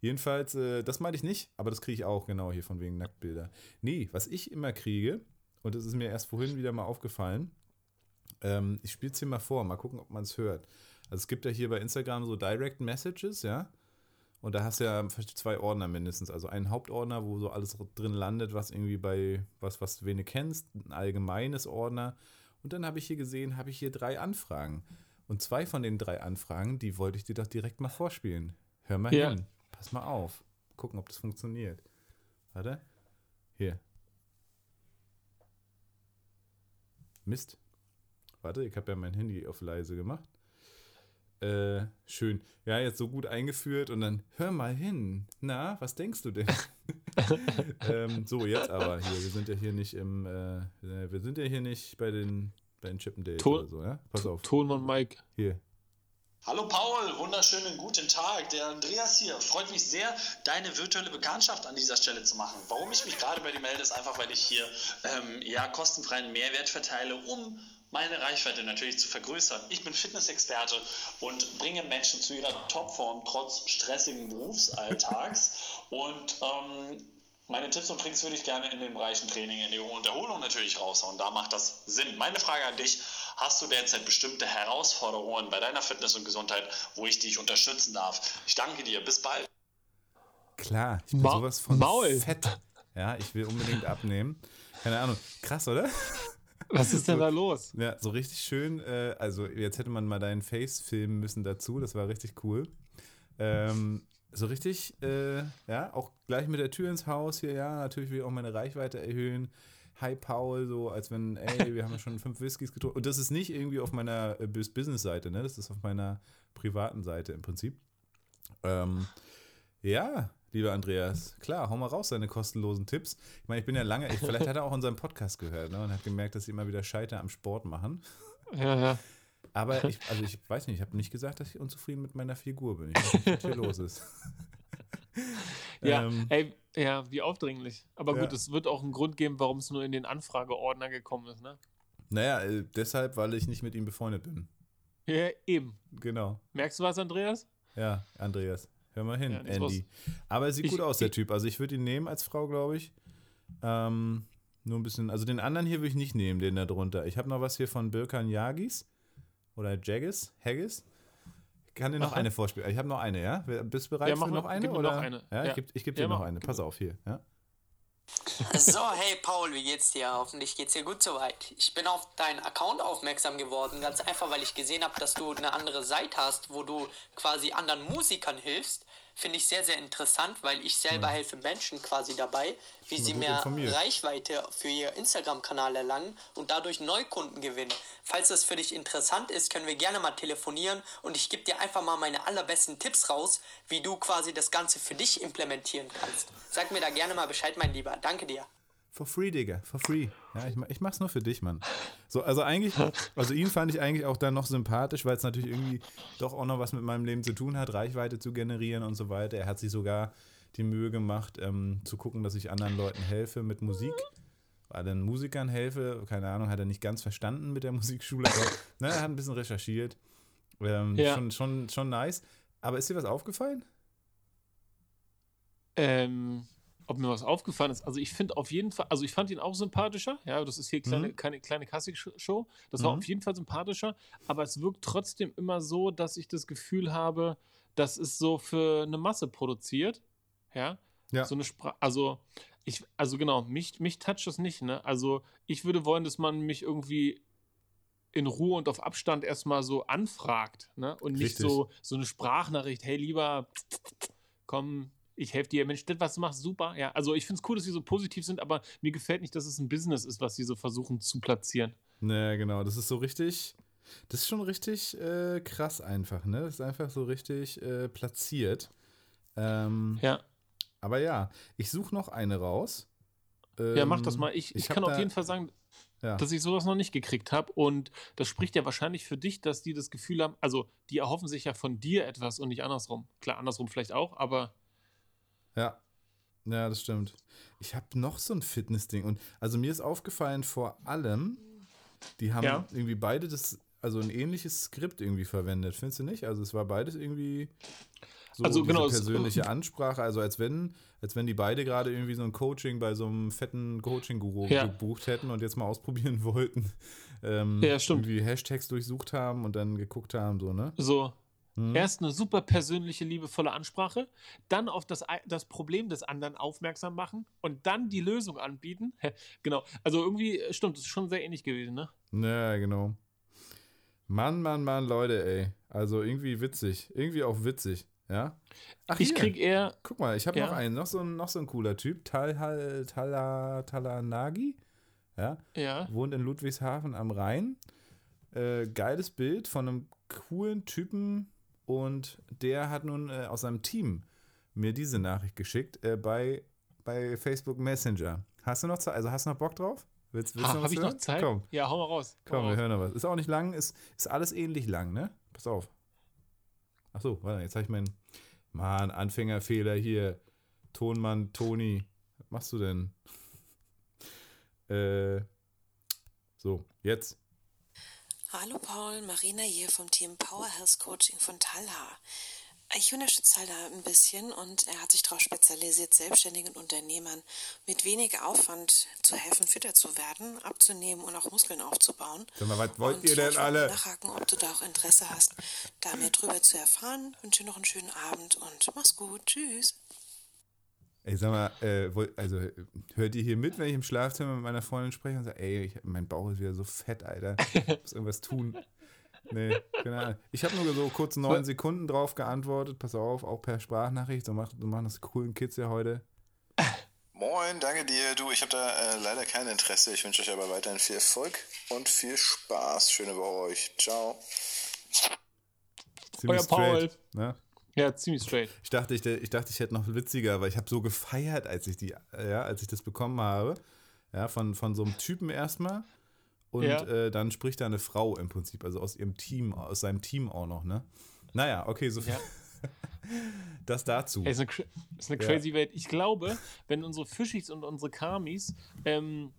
Jedenfalls, äh, das meinte ich nicht, aber das kriege ich auch genau hier von wegen Nacktbilder. Nee, was ich immer kriege, und das ist mir erst vorhin wieder mal aufgefallen, ähm, ich spiele es hier mal vor, mal gucken, ob man es hört. Also es gibt ja hier bei Instagram so Direct Messages, ja. Und da hast du ja zwei Ordner mindestens. Also einen Hauptordner, wo so alles drin landet, was irgendwie bei was, was du wenig kennst, ein allgemeines Ordner. Und dann habe ich hier gesehen, habe ich hier drei Anfragen. Und zwei von den drei Anfragen, die wollte ich dir doch direkt mal vorspielen. Hör mal Ja. hin. Pass mal auf. Gucken, ob das funktioniert. Warte. Hier. Mist. Warte, ich habe ja mein Handy auf leise gemacht. Äh, schön. Ja, jetzt so gut eingeführt und dann hör mal hin. Na, was denkst du denn? ähm, so, jetzt aber hier. Wir sind ja hier nicht im, äh, wir sind ja hier nicht bei den, bei den Chippendales Ton- oder so, ja? Pass auf. Tonmann Mike. Hier. Hallo Paul, wunderschönen guten Tag. Der Andreas hier. Freut mich sehr, deine virtuelle Bekanntschaft an dieser Stelle zu machen. Warum ich mich gerade bei dir melde, ist einfach, weil ich hier ähm, ja, kostenfreien Mehrwert verteile, um meine Reichweite natürlich zu vergrößern. Ich bin Fitnessexperte und bringe Menschen zu ihrer Topform trotz stressigen Berufsalltags. Und ähm, meine Tipps und Tricks würde ich gerne in den Bereichen Training, Ernährung und Erholung natürlich raushauen. Da macht das Sinn. Meine Frage an dich, hast du derzeit bestimmte Herausforderungen bei deiner Fitness und Gesundheit, wo ich dich unterstützen darf? Ich danke dir. Bis bald. Klar, ich bin Ma- sowas von Maul. fett. Ja, ich will unbedingt abnehmen. Keine Ahnung. Krass, oder? Was ist denn da los? Ja, so richtig schön. Äh, also, jetzt hätte man mal deinen Face filmen müssen dazu. Das war richtig cool. Ähm, so richtig, äh, ja, auch gleich mit der Tür ins Haus hier, ja, natürlich will ich auch meine Reichweite erhöhen. Hi Paul, so als wenn, ey, wir haben ja schon fünf Whiskys getrunken. Und das ist nicht irgendwie auf meiner äh, Bus- Business-Seite, ne? Das ist auf meiner privaten Seite im Prinzip. Ähm, ja, lieber Andreas, klar, hau mal raus deine kostenlosen Tipps. Ich meine, ich bin ja lange, ich, vielleicht hat er auch unseren Podcast gehört ne, und hat gemerkt, dass ich immer wieder Scheiter am Sport machen. Ja, ja. Aber ich, also ich weiß nicht, ich habe nicht gesagt, dass ich unzufrieden mit meiner Figur bin. Ich weiß nicht, was hier los ist. Ja, Ähm, ey, ja, wie aufdringlich. Aber Ja. gut, es wird auch einen Grund geben, warum es nur in den Anfrageordner gekommen ist, ne? Naja, äh, deshalb, weil ich nicht mit ihm befreundet bin. Ja, eben. Genau. Merkst du was, Andreas? Ja, Andreas. Hör mal hin, Ja, Andy. Aber er sieht Ich- gut aus, der ich- Typ. Also ich würde ihn nehmen als Frau, glaube ich. Ähm, nur ein bisschen, also den anderen hier würde ich nicht nehmen, den da drunter. Ich habe noch was hier von Birkan Yagis oder Jaggis, Haggis. Ich kann dir noch Aha. eine vorspielen. Ich habe noch eine, ja? Bist du bereit Ja, für noch eine? Gib oder? noch eine. Ja, ich gebe geb dir noch eine. Pass auf hier. Ja? So, hey Paul, wie geht's dir? Hoffentlich geht's dir gut soweit. Ich bin auf deinen Account aufmerksam geworden, ganz einfach, weil ich gesehen habe, dass du eine andere Seite hast, wo du quasi anderen Musikern hilfst. Finde ich sehr, sehr interessant, weil ich selber ja. helfe Menschen quasi dabei, wie sie mehr informiert. Reichweite für ihr Instagram-Kanal erlangen und dadurch Neukunden gewinnen. Falls das für dich interessant ist, können wir gerne mal telefonieren und ich gebe dir einfach mal meine allerbesten Tipps raus, wie du quasi das Ganze für dich implementieren kannst. Sag mir da gerne mal Bescheid, mein Lieber. Danke dir. For free, Digga, for free. Ja, ich, ich mach's nur für dich, Mann. So, also eigentlich, also ihn fand ich eigentlich auch dann noch sympathisch, weil es natürlich irgendwie doch auch noch was mit meinem Leben zu tun hat, Reichweite zu generieren und so weiter. Er hat sich sogar die Mühe gemacht, ähm, zu gucken, dass ich anderen Leuten helfe mit Musik. Weil dann Musikern helfe, keine Ahnung, hat er nicht ganz verstanden mit der Musikschule, aber ne, er hat ein bisschen recherchiert. Ähm, ja. schon, schon, schon nice. Aber ist dir was aufgefallen? Ähm, ob mir was aufgefallen ist. Also ich finde auf jeden Fall, also ich fand ihn auch sympathischer. Ja, das ist hier kleine, mhm. keine kleine Klassik-Show. Das mhm. war auf jeden Fall sympathischer. Aber es wirkt trotzdem immer so, dass ich das Gefühl habe, das ist so für eine Masse produziert. Ja. ja. So eine Sprache. Also ich, also genau, mich, mich toucht das nicht. Ne? Also ich würde wollen, dass man mich irgendwie in Ruhe und auf Abstand erstmal so anfragt. Ne? Und nicht so, so eine Sprachnachricht. Hey, lieber, komm, ich helfe dir, Mensch, das, was du machst, super. Ja, also ich finde es cool, dass sie so positiv sind, aber mir gefällt nicht, dass es ein Business ist, was sie so versuchen zu platzieren. Naja, genau, das ist so richtig, das ist schon richtig äh, krass einfach, ne? Das ist einfach so richtig äh, platziert. Ähm, ja. Aber ja, ich suche noch eine raus. Ähm, ja, mach das ähm, mal. Ich, ich, ich kann auf jeden Fall sagen, ja. dass ich sowas noch nicht gekriegt habe. Und das spricht ja wahrscheinlich für dich, dass die das Gefühl haben, also die erhoffen sich ja von dir etwas und nicht andersrum. Klar, andersrum vielleicht auch, aber ja. Ja, das stimmt. Ich habe noch so ein Fitness-Ding. Und also mir ist aufgefallen, vor allem, die haben ja. irgendwie beide das, also ein ähnliches Skript irgendwie verwendet, findest du nicht? Also es war beides irgendwie so also, genau, persönliche Ansprache, also als wenn, als wenn die beide gerade irgendwie so ein Coaching bei so einem fetten Coaching-Guru ja. gebucht hätten und jetzt mal ausprobieren wollten. Ähm, ja, stimmt. Irgendwie Hashtags durchsucht haben und dann geguckt haben, so, ne? So, Mhm. Erst eine super persönliche, liebevolle Ansprache, dann auf das, das Problem des anderen aufmerksam machen und dann die Lösung anbieten. genau. Also irgendwie, äh, stimmt, das ist schon sehr ähnlich gewesen, ne? Ja, genau. Mann, Mann, Mann, Leute, ey. Also irgendwie witzig. Irgendwie auch witzig, ja? Ach, ich hier. krieg eher. Guck mal, ich habe ja. noch einen, noch so ein, noch so ein cooler Typ. Tal, Tal, Talanagi. Ja? ja. Wohnt in Ludwigshafen am Rhein. Äh, geiles Bild von einem coolen Typen und der hat nun äh, aus seinem Team mir diese Nachricht geschickt äh, bei, bei Facebook Messenger. Hast du noch Zeit? Also hast du noch Bock drauf? Willst, willst ha, was ich hören? noch Zeit? Komm. Ja, hau mal raus. Komm, hau wir raus. hören noch was. Ist auch nicht lang, ist, ist alles ähnlich lang, ne? Pass auf. Ach so, warte, jetzt habe ich meinen. Mann, Anfängerfehler hier. Tonmann, Toni. Was machst du denn? äh, so, jetzt. Hallo Paul, Marina hier vom Team Power Health Coaching von Talha. Ich unterstütze Talha ein bisschen und er hat sich darauf spezialisiert, selbstständigen Unternehmern mit wenig Aufwand zu helfen, fitter zu werden, abzunehmen und auch Muskeln aufzubauen. Sag mal, was wollt und ihr denn alle? Nachhaken, ob du da auch Interesse hast, da mehr drüber zu erfahren. Ich wünsche dir noch einen schönen Abend und mach's gut. Tschüss. Ey, sag mal, äh, also hört ihr hier mit, wenn ich im Schlafzimmer mit meiner Freundin spreche und sage, ey, ich, mein Bauch ist wieder so fett, Alter. Ich muss irgendwas tun. Nee, genau. Ich habe nur so kurz neun Sekunden drauf geantwortet. Pass auf, auch per Sprachnachricht. So, mach, so machen das coolen Kids ja heute. Moin, danke dir. Du, ich habe da äh, leider kein Interesse. Ich wünsche euch aber weiterhin viel Erfolg und viel Spaß. Schöne Woche euch. Ciao. Ziemlich Euer Paul. Ne? Ja, ziemlich straight. Ich dachte, ich, ich dachte, ich hätte noch witziger, weil ich habe so gefeiert, als ich die, ja, als ich das bekommen habe. Ja, von, von so einem Typen erstmal. Und ja. äh, dann spricht da eine Frau im Prinzip, also aus ihrem Team, aus seinem Team auch noch, ne? Naja, okay, so viel. Ja. das dazu. Hey, ist eine, ist eine crazy ja. Welt. Ich glaube, wenn unsere Fischis und unsere Kamis ähm,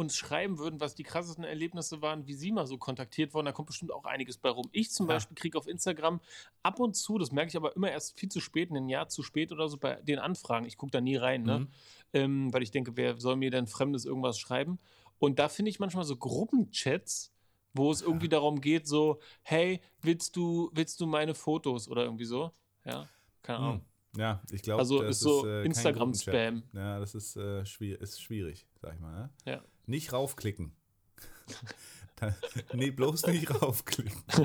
uns schreiben würden, was die krassesten Erlebnisse waren, wie sie mal so kontaktiert wurden, da kommt bestimmt auch einiges bei rum. Ich zum ja. Beispiel kriege auf Instagram ab und zu, das merke ich aber immer erst viel zu spät, ein Jahr zu spät oder so bei den Anfragen. Ich gucke da nie rein, ne? Mhm. Ähm, weil ich denke, wer soll mir denn Fremdes irgendwas schreiben? Und da finde ich manchmal so Gruppenchats, wo es irgendwie darum geht, so, hey, willst du, willst du meine Fotos oder irgendwie so? Ja, keine Ahnung. Mhm. Ja, ich glaube, also das ist so äh, Instagram-Spam. Ja, das ist, äh, schwierig, ist schwierig, sag ich mal. Ne? Ja. Nicht raufklicken. nee, bloß nicht raufklicken.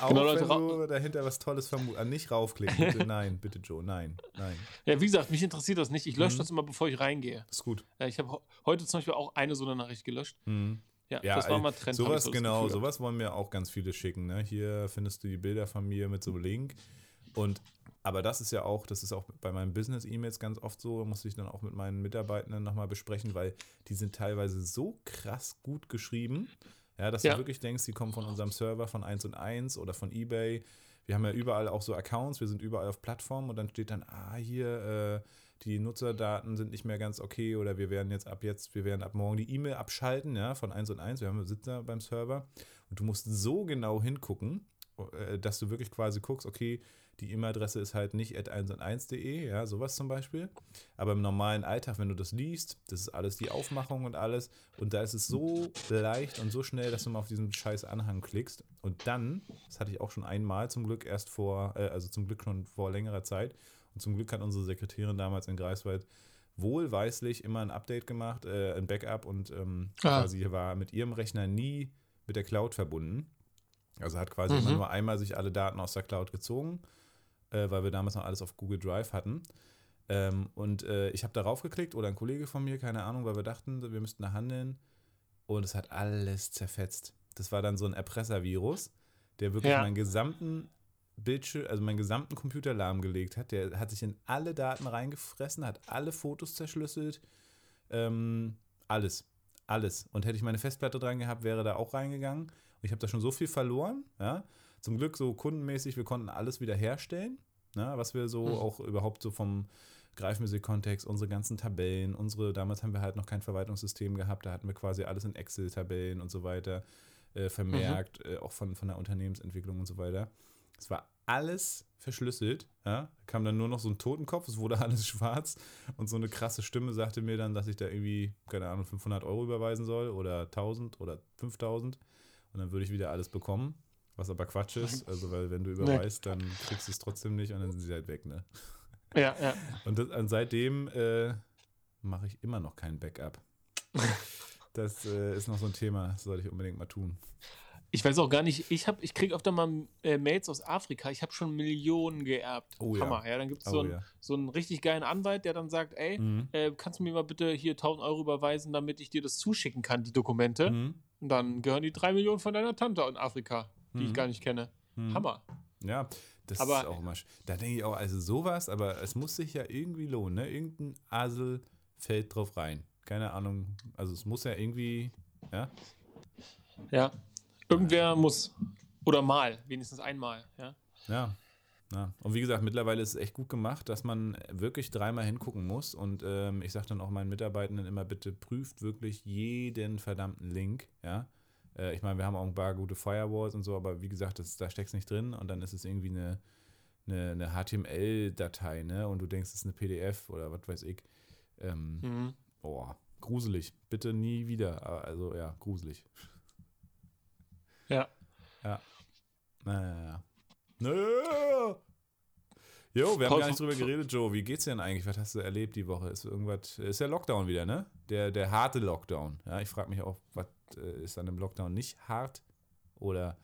Auch genau, Leute, wenn du dahinter was Tolles vermutest. Ah, nicht raufklicken, bitte nein, bitte Joe, nein, nein. Ja, wie gesagt, mich interessiert das nicht. Ich lösche mhm. das immer, bevor ich reingehe. Ist gut. Ja, ich habe heute zum Beispiel auch eine so eine Nachricht gelöscht. Mhm. Ja, ja, das war mal Trend. Sowas, so genau, sowas wollen mir auch ganz viele schicken. Ne? Hier findest du die Bilder von mir mit so einem Link. Und aber das ist ja auch, das ist auch bei meinen Business-E-Mails ganz oft so, muss ich dann auch mit meinen Mitarbeitenden nochmal besprechen, weil die sind teilweise so krass gut geschrieben, ja, dass ja. du wirklich denkst, die kommen von unserem Server von 1 und 1 oder von Ebay. Wir haben ja überall auch so Accounts, wir sind überall auf Plattformen und dann steht dann, ah, hier, äh, die Nutzerdaten sind nicht mehr ganz okay oder wir werden jetzt ab jetzt, wir werden ab morgen die E-Mail abschalten, ja, von 1 und 1. Wir haben Sitzer beim Server und du musst so genau hingucken, äh, dass du wirklich quasi guckst, okay, die E-Mail-Adresse ist halt nicht at 1&1.de, ja, sowas zum Beispiel. Aber im normalen Alltag, wenn du das liest, das ist alles die Aufmachung und alles. Und da ist es so leicht und so schnell, dass du mal auf diesen scheiß Anhang klickst. Und dann, das hatte ich auch schon einmal zum Glück erst vor, äh, also zum Glück schon vor längerer Zeit. Und zum Glück hat unsere Sekretärin damals in Greifswald wohlweislich immer ein Update gemacht, äh, ein Backup und ähm, ah. quasi war mit ihrem Rechner nie mit der Cloud verbunden. Also hat quasi mhm. immer nur einmal sich alle Daten aus der Cloud gezogen äh, weil wir damals noch alles auf Google Drive hatten. Ähm, und äh, ich habe darauf geklickt oder ein Kollege von mir, keine Ahnung, weil wir dachten, wir müssten da handeln. Und es hat alles zerfetzt. Das war dann so ein Erpresservirus, der wirklich ja. meinen gesamten Bildschirm, also meinen gesamten Computer lahmgelegt hat. Der hat sich in alle Daten reingefressen, hat alle Fotos zerschlüsselt. Ähm, alles. Alles. Und hätte ich meine Festplatte dran gehabt, wäre da auch reingegangen. Und ich habe da schon so viel verloren, ja. Zum Glück so kundenmäßig, wir konnten alles wieder herstellen, ne, was wir so mhm. auch überhaupt so vom Greifmusik-Kontext, unsere ganzen Tabellen, unsere, damals haben wir halt noch kein Verwaltungssystem gehabt, da hatten wir quasi alles in Excel-Tabellen und so weiter äh, vermerkt, mhm. äh, auch von, von der Unternehmensentwicklung und so weiter. Es war alles verschlüsselt. Ja? Kam dann nur noch so ein Totenkopf, es wurde alles schwarz und so eine krasse Stimme sagte mir dann, dass ich da irgendwie, keine Ahnung, 500 Euro überweisen soll oder 1000 oder 5000 und dann würde ich wieder alles bekommen. Was aber Quatsch ist, also weil wenn du überweist, dann kriegst du es trotzdem nicht und dann sind sie halt weg, ne? Ja, ja. Und, das, und seitdem äh, mache ich immer noch kein Backup. Das äh, ist noch so ein Thema, das sollte ich unbedingt mal tun. Ich weiß auch gar nicht, ich, ich kriege öfter mal äh, Mails aus Afrika, ich habe schon Millionen geerbt. Oh, Hammer, ja. ja dann gibt es oh, so, ja. so einen richtig geilen Anwalt, der dann sagt, ey, mhm. äh, kannst du mir mal bitte hier 1000 Euro überweisen, damit ich dir das zuschicken kann, die Dokumente. Mhm. Und dann gehören die 3 Millionen von deiner Tante in Afrika die mhm. ich gar nicht kenne. Mhm. Hammer. Ja, das aber, ist auch immer. Da denke ich auch, also sowas, aber es muss sich ja irgendwie lohnen, ne? Irgendein Asel fällt drauf rein. Keine Ahnung. Also es muss ja irgendwie, ja? Ja. Irgendwer muss. Oder mal, wenigstens einmal, ja. Ja. Ja. Und wie gesagt, mittlerweile ist es echt gut gemacht, dass man wirklich dreimal hingucken muss. Und ähm, ich sage dann auch meinen Mitarbeitenden immer, bitte prüft wirklich jeden verdammten Link, ja. Äh, ich meine, wir haben auch ein paar gute Firewalls und so, aber wie gesagt, das, da steckt es nicht drin und dann ist es irgendwie eine, eine, eine HTML-Datei, ne? Und du denkst, es ist eine PDF oder was weiß ich. Ähm, mhm. Boah, gruselig. Bitte nie wieder. Also ja, gruselig. Ja. Ja. Naja. Nö. Jo, wir haben gar nicht drüber geredet, Joe. Wie geht's denn eigentlich? Was hast du erlebt die Woche? Ist irgendwas, ist ja Lockdown wieder, ne? Der, der harte Lockdown. Ja, ich frage mich auch, was äh, ist dann im Lockdown nicht hart? Oder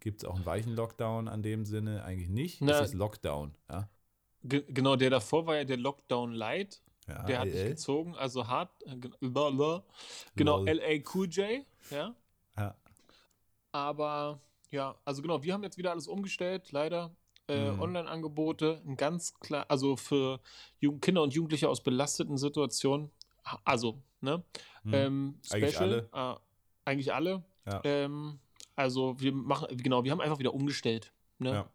gibt es auch einen weichen Lockdown an dem Sinne? Eigentlich nicht. Na, das ist Lockdown, ja? Genau, der davor war ja der Lockdown Light. Ja, der hat nicht gezogen, also hart. Äh, genau, LA Cool J, ja. Ja. Aber ja, also genau, wir haben jetzt wieder alles umgestellt, leider äh, mhm. Online-Angebote, ein ganz klar, also für Jugend Kinder und Jugendliche aus belasteten Situationen, also, ne? Mhm. Ähm, eigentlich alle. Äh, eigentlich alle. Ja. Ähm, also wir machen, genau, wir haben einfach wieder umgestellt. Ne? Ja.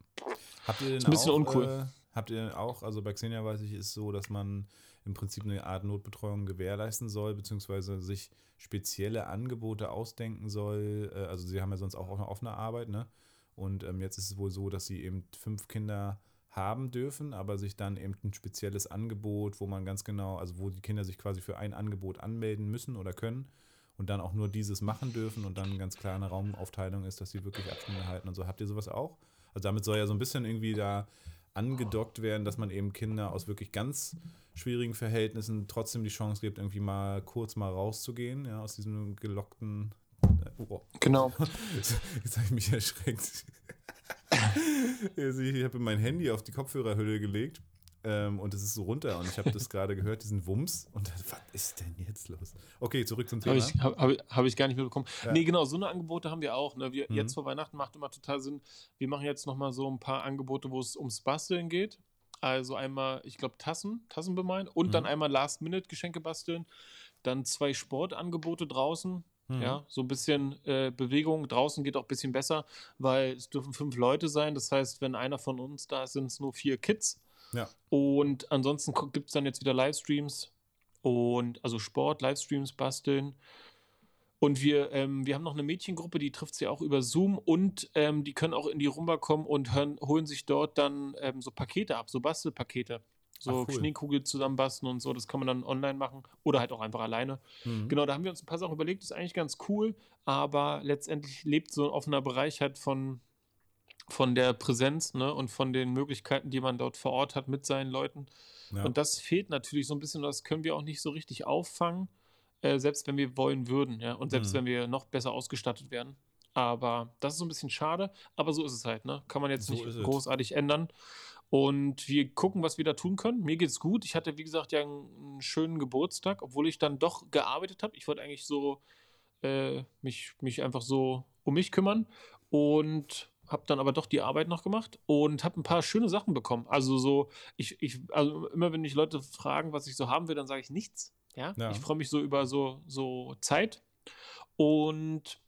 Habt ihr denn ist ein bisschen auch, uncool. Äh, habt ihr auch, also bei Xenia weiß ich, ist so, dass man im Prinzip eine Art Notbetreuung gewährleisten soll, beziehungsweise sich spezielle Angebote ausdenken soll. Äh, also sie haben ja sonst auch eine offene Arbeit, ne? Und ähm, jetzt ist es wohl so, dass sie eben fünf Kinder haben dürfen, aber sich dann eben ein spezielles Angebot, wo man ganz genau, also wo die Kinder sich quasi für ein Angebot anmelden müssen oder können und dann auch nur dieses machen dürfen und dann ganz klar eine Raumaufteilung ist, dass sie wirklich Abstände halten und so. Habt ihr sowas auch? Also damit soll ja so ein bisschen irgendwie da angedockt werden, dass man eben Kinder aus wirklich ganz schwierigen Verhältnissen trotzdem die Chance gibt, irgendwie mal kurz mal rauszugehen, ja, aus diesem gelockten. Oh. Genau. Jetzt habe ich mich erschreckt. ich habe mein Handy auf die Kopfhörerhülle gelegt ähm, und es ist so runter und ich habe das gerade gehört, diesen Wumms. Und was ist denn jetzt los? Okay, zurück zum Thema. Habe ich, hab, hab, hab ich gar nicht mitbekommen. Ja. Nee, genau, so eine Angebote haben wir auch. Ne? Wir, mhm. Jetzt vor Weihnachten macht immer total Sinn. Wir machen jetzt nochmal so ein paar Angebote, wo es ums Basteln geht. Also einmal, ich glaube, Tassen, Tassen bemalen und mhm. dann einmal Last-Minute-Geschenke basteln. Dann zwei Sportangebote draußen. Mhm. Ja, so ein bisschen äh, Bewegung. Draußen geht auch ein bisschen besser, weil es dürfen fünf Leute sein. Das heißt, wenn einer von uns da ist, sind es nur vier Kids. Ja. Und ansonsten gibt es dann jetzt wieder Livestreams und also Sport, Livestreams basteln. Und wir, ähm, wir haben noch eine Mädchengruppe, die trifft sich auch über Zoom und ähm, die können auch in die Rumba kommen und hören, holen sich dort dann ähm, so Pakete ab, so Bastelpakete. So cool. Schneekugel zusammenbasteln und so, das kann man dann online machen oder halt auch einfach alleine. Mhm. Genau, da haben wir uns ein paar Sachen überlegt, das ist eigentlich ganz cool, aber letztendlich lebt so ein offener Bereich halt von, von der Präsenz ne, und von den Möglichkeiten, die man dort vor Ort hat mit seinen Leuten. Ja. Und das fehlt natürlich so ein bisschen, das können wir auch nicht so richtig auffangen, äh, selbst wenn wir wollen würden, ja, und selbst mhm. wenn wir noch besser ausgestattet werden. Aber das ist so ein bisschen schade, aber so ist es halt, ne? Kann man jetzt so nicht großartig ändern. Und wir gucken, was wir da tun können. Mir geht's gut. Ich hatte, wie gesagt, ja einen, schönen Geburtstag, obwohl ich dann doch gearbeitet habe. Ich wollte eigentlich so äh, mich, mich einfach so um mich kümmern. Und habe dann aber doch die Arbeit noch gemacht und habe ein paar schöne Sachen bekommen. Also so, ich, ich, also immer wenn mich Leute fragen, was ich so haben will, dann sage ich nichts. Ja, ja. ich freue mich so über so, so Zeit und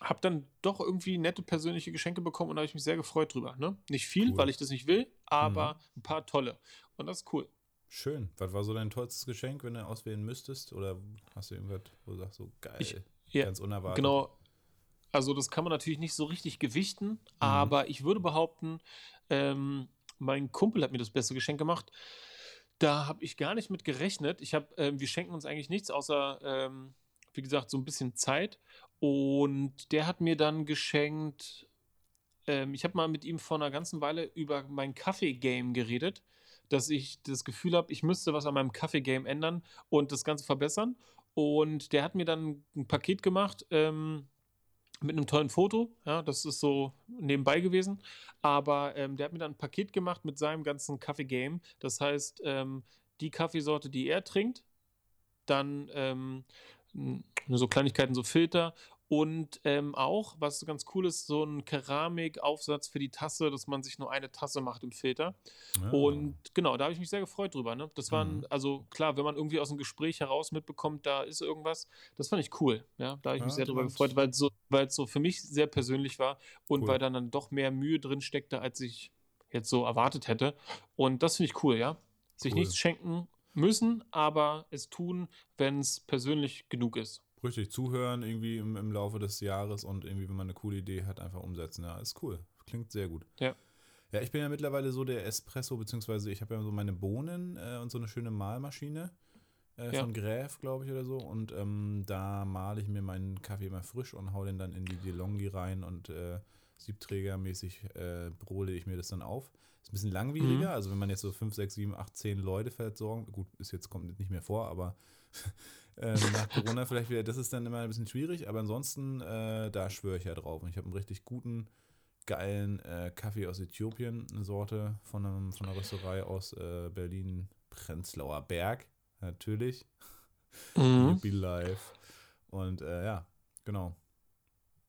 habe dann doch irgendwie nette persönliche Geschenke bekommen und da habe ich mich sehr gefreut drüber. Ne? Nicht viel, cool. weil ich das nicht will, aber mhm. ein paar tolle. Und das ist cool. Schön. Was war so dein tollstes Geschenk, wenn du auswählen müsstest? Oder hast du irgendwas, wo du sagst, so geil, ich, ja, ganz unerwartet? Genau, also das kann man natürlich nicht so richtig gewichten, mhm. aber ich würde behaupten, ähm, mein Kumpel hat mir das beste Geschenk gemacht. Da habe ich gar nicht mit gerechnet. Ich habe, ähm, wir schenken uns eigentlich nichts außer, ähm, wie gesagt, so ein bisschen Zeit. Und der hat mir dann geschenkt. Ähm, ich habe mal mit ihm vor einer ganzen Weile über mein Kaffee-Game geredet, dass ich das Gefühl habe, ich müsste was an meinem Kaffee-Game ändern und das Ganze verbessern. Und der hat mir dann ein Paket gemacht. Ähm, mit einem tollen Foto. Ja, das ist so nebenbei gewesen. Aber ähm, der hat mir dann ein Paket gemacht mit seinem ganzen Kaffee-Game. Das heißt, ähm, die Kaffeesorte, die er trinkt, dann ähm, so Kleinigkeiten, so Filter und ähm, auch, was ganz cool ist, so ein Keramikaufsatz für die Tasse, dass man sich nur eine Tasse macht im Filter. Ja. Und genau, da habe ich mich sehr gefreut drüber. Ne? Das waren, mhm. also klar, wenn man irgendwie aus dem Gespräch heraus mitbekommt, da ist irgendwas, das fand ich cool. Ja, da habe ich ja, mich sehr drüber gefreut, weil es so, so für mich sehr persönlich war und cool. weil dann, dann doch mehr Mühe drin steckte, als ich jetzt so erwartet hätte. Und das finde ich cool, ja. Sich cool. nichts schenken müssen, aber es tun, wenn es persönlich genug ist. Richtig, zuhören irgendwie im, im Laufe des Jahres und irgendwie, wenn man eine coole Idee hat, einfach umsetzen. Ja, ist cool. Klingt sehr gut. Ja. Ja, ich bin ja mittlerweile so der Espresso, beziehungsweise ich habe ja so meine Bohnen äh, und so eine schöne Mahlmaschine äh, ja. von Gräf, glaube ich, oder so. Und ähm, da male ich mir meinen Kaffee immer frisch und hau den dann in die DeLonghi rein und äh, siebträgermäßig äh, brole ich mir das dann auf. Ist ein bisschen langwieriger, mhm. also wenn man jetzt so 5, 6, 7, 8, 10 Leute versorgen, gut, ist jetzt kommt nicht mehr vor, aber ähm, nach Corona vielleicht wieder, das ist dann immer ein bisschen schwierig, aber ansonsten, äh, da schwöre ich ja drauf. Und ich habe einen richtig guten, geilen äh, Kaffee aus Äthiopien, eine Sorte von, einem, von einer Rösterei aus äh, Berlin, Prenzlauer Berg, natürlich. Mhm. Be live. Und äh, ja, genau.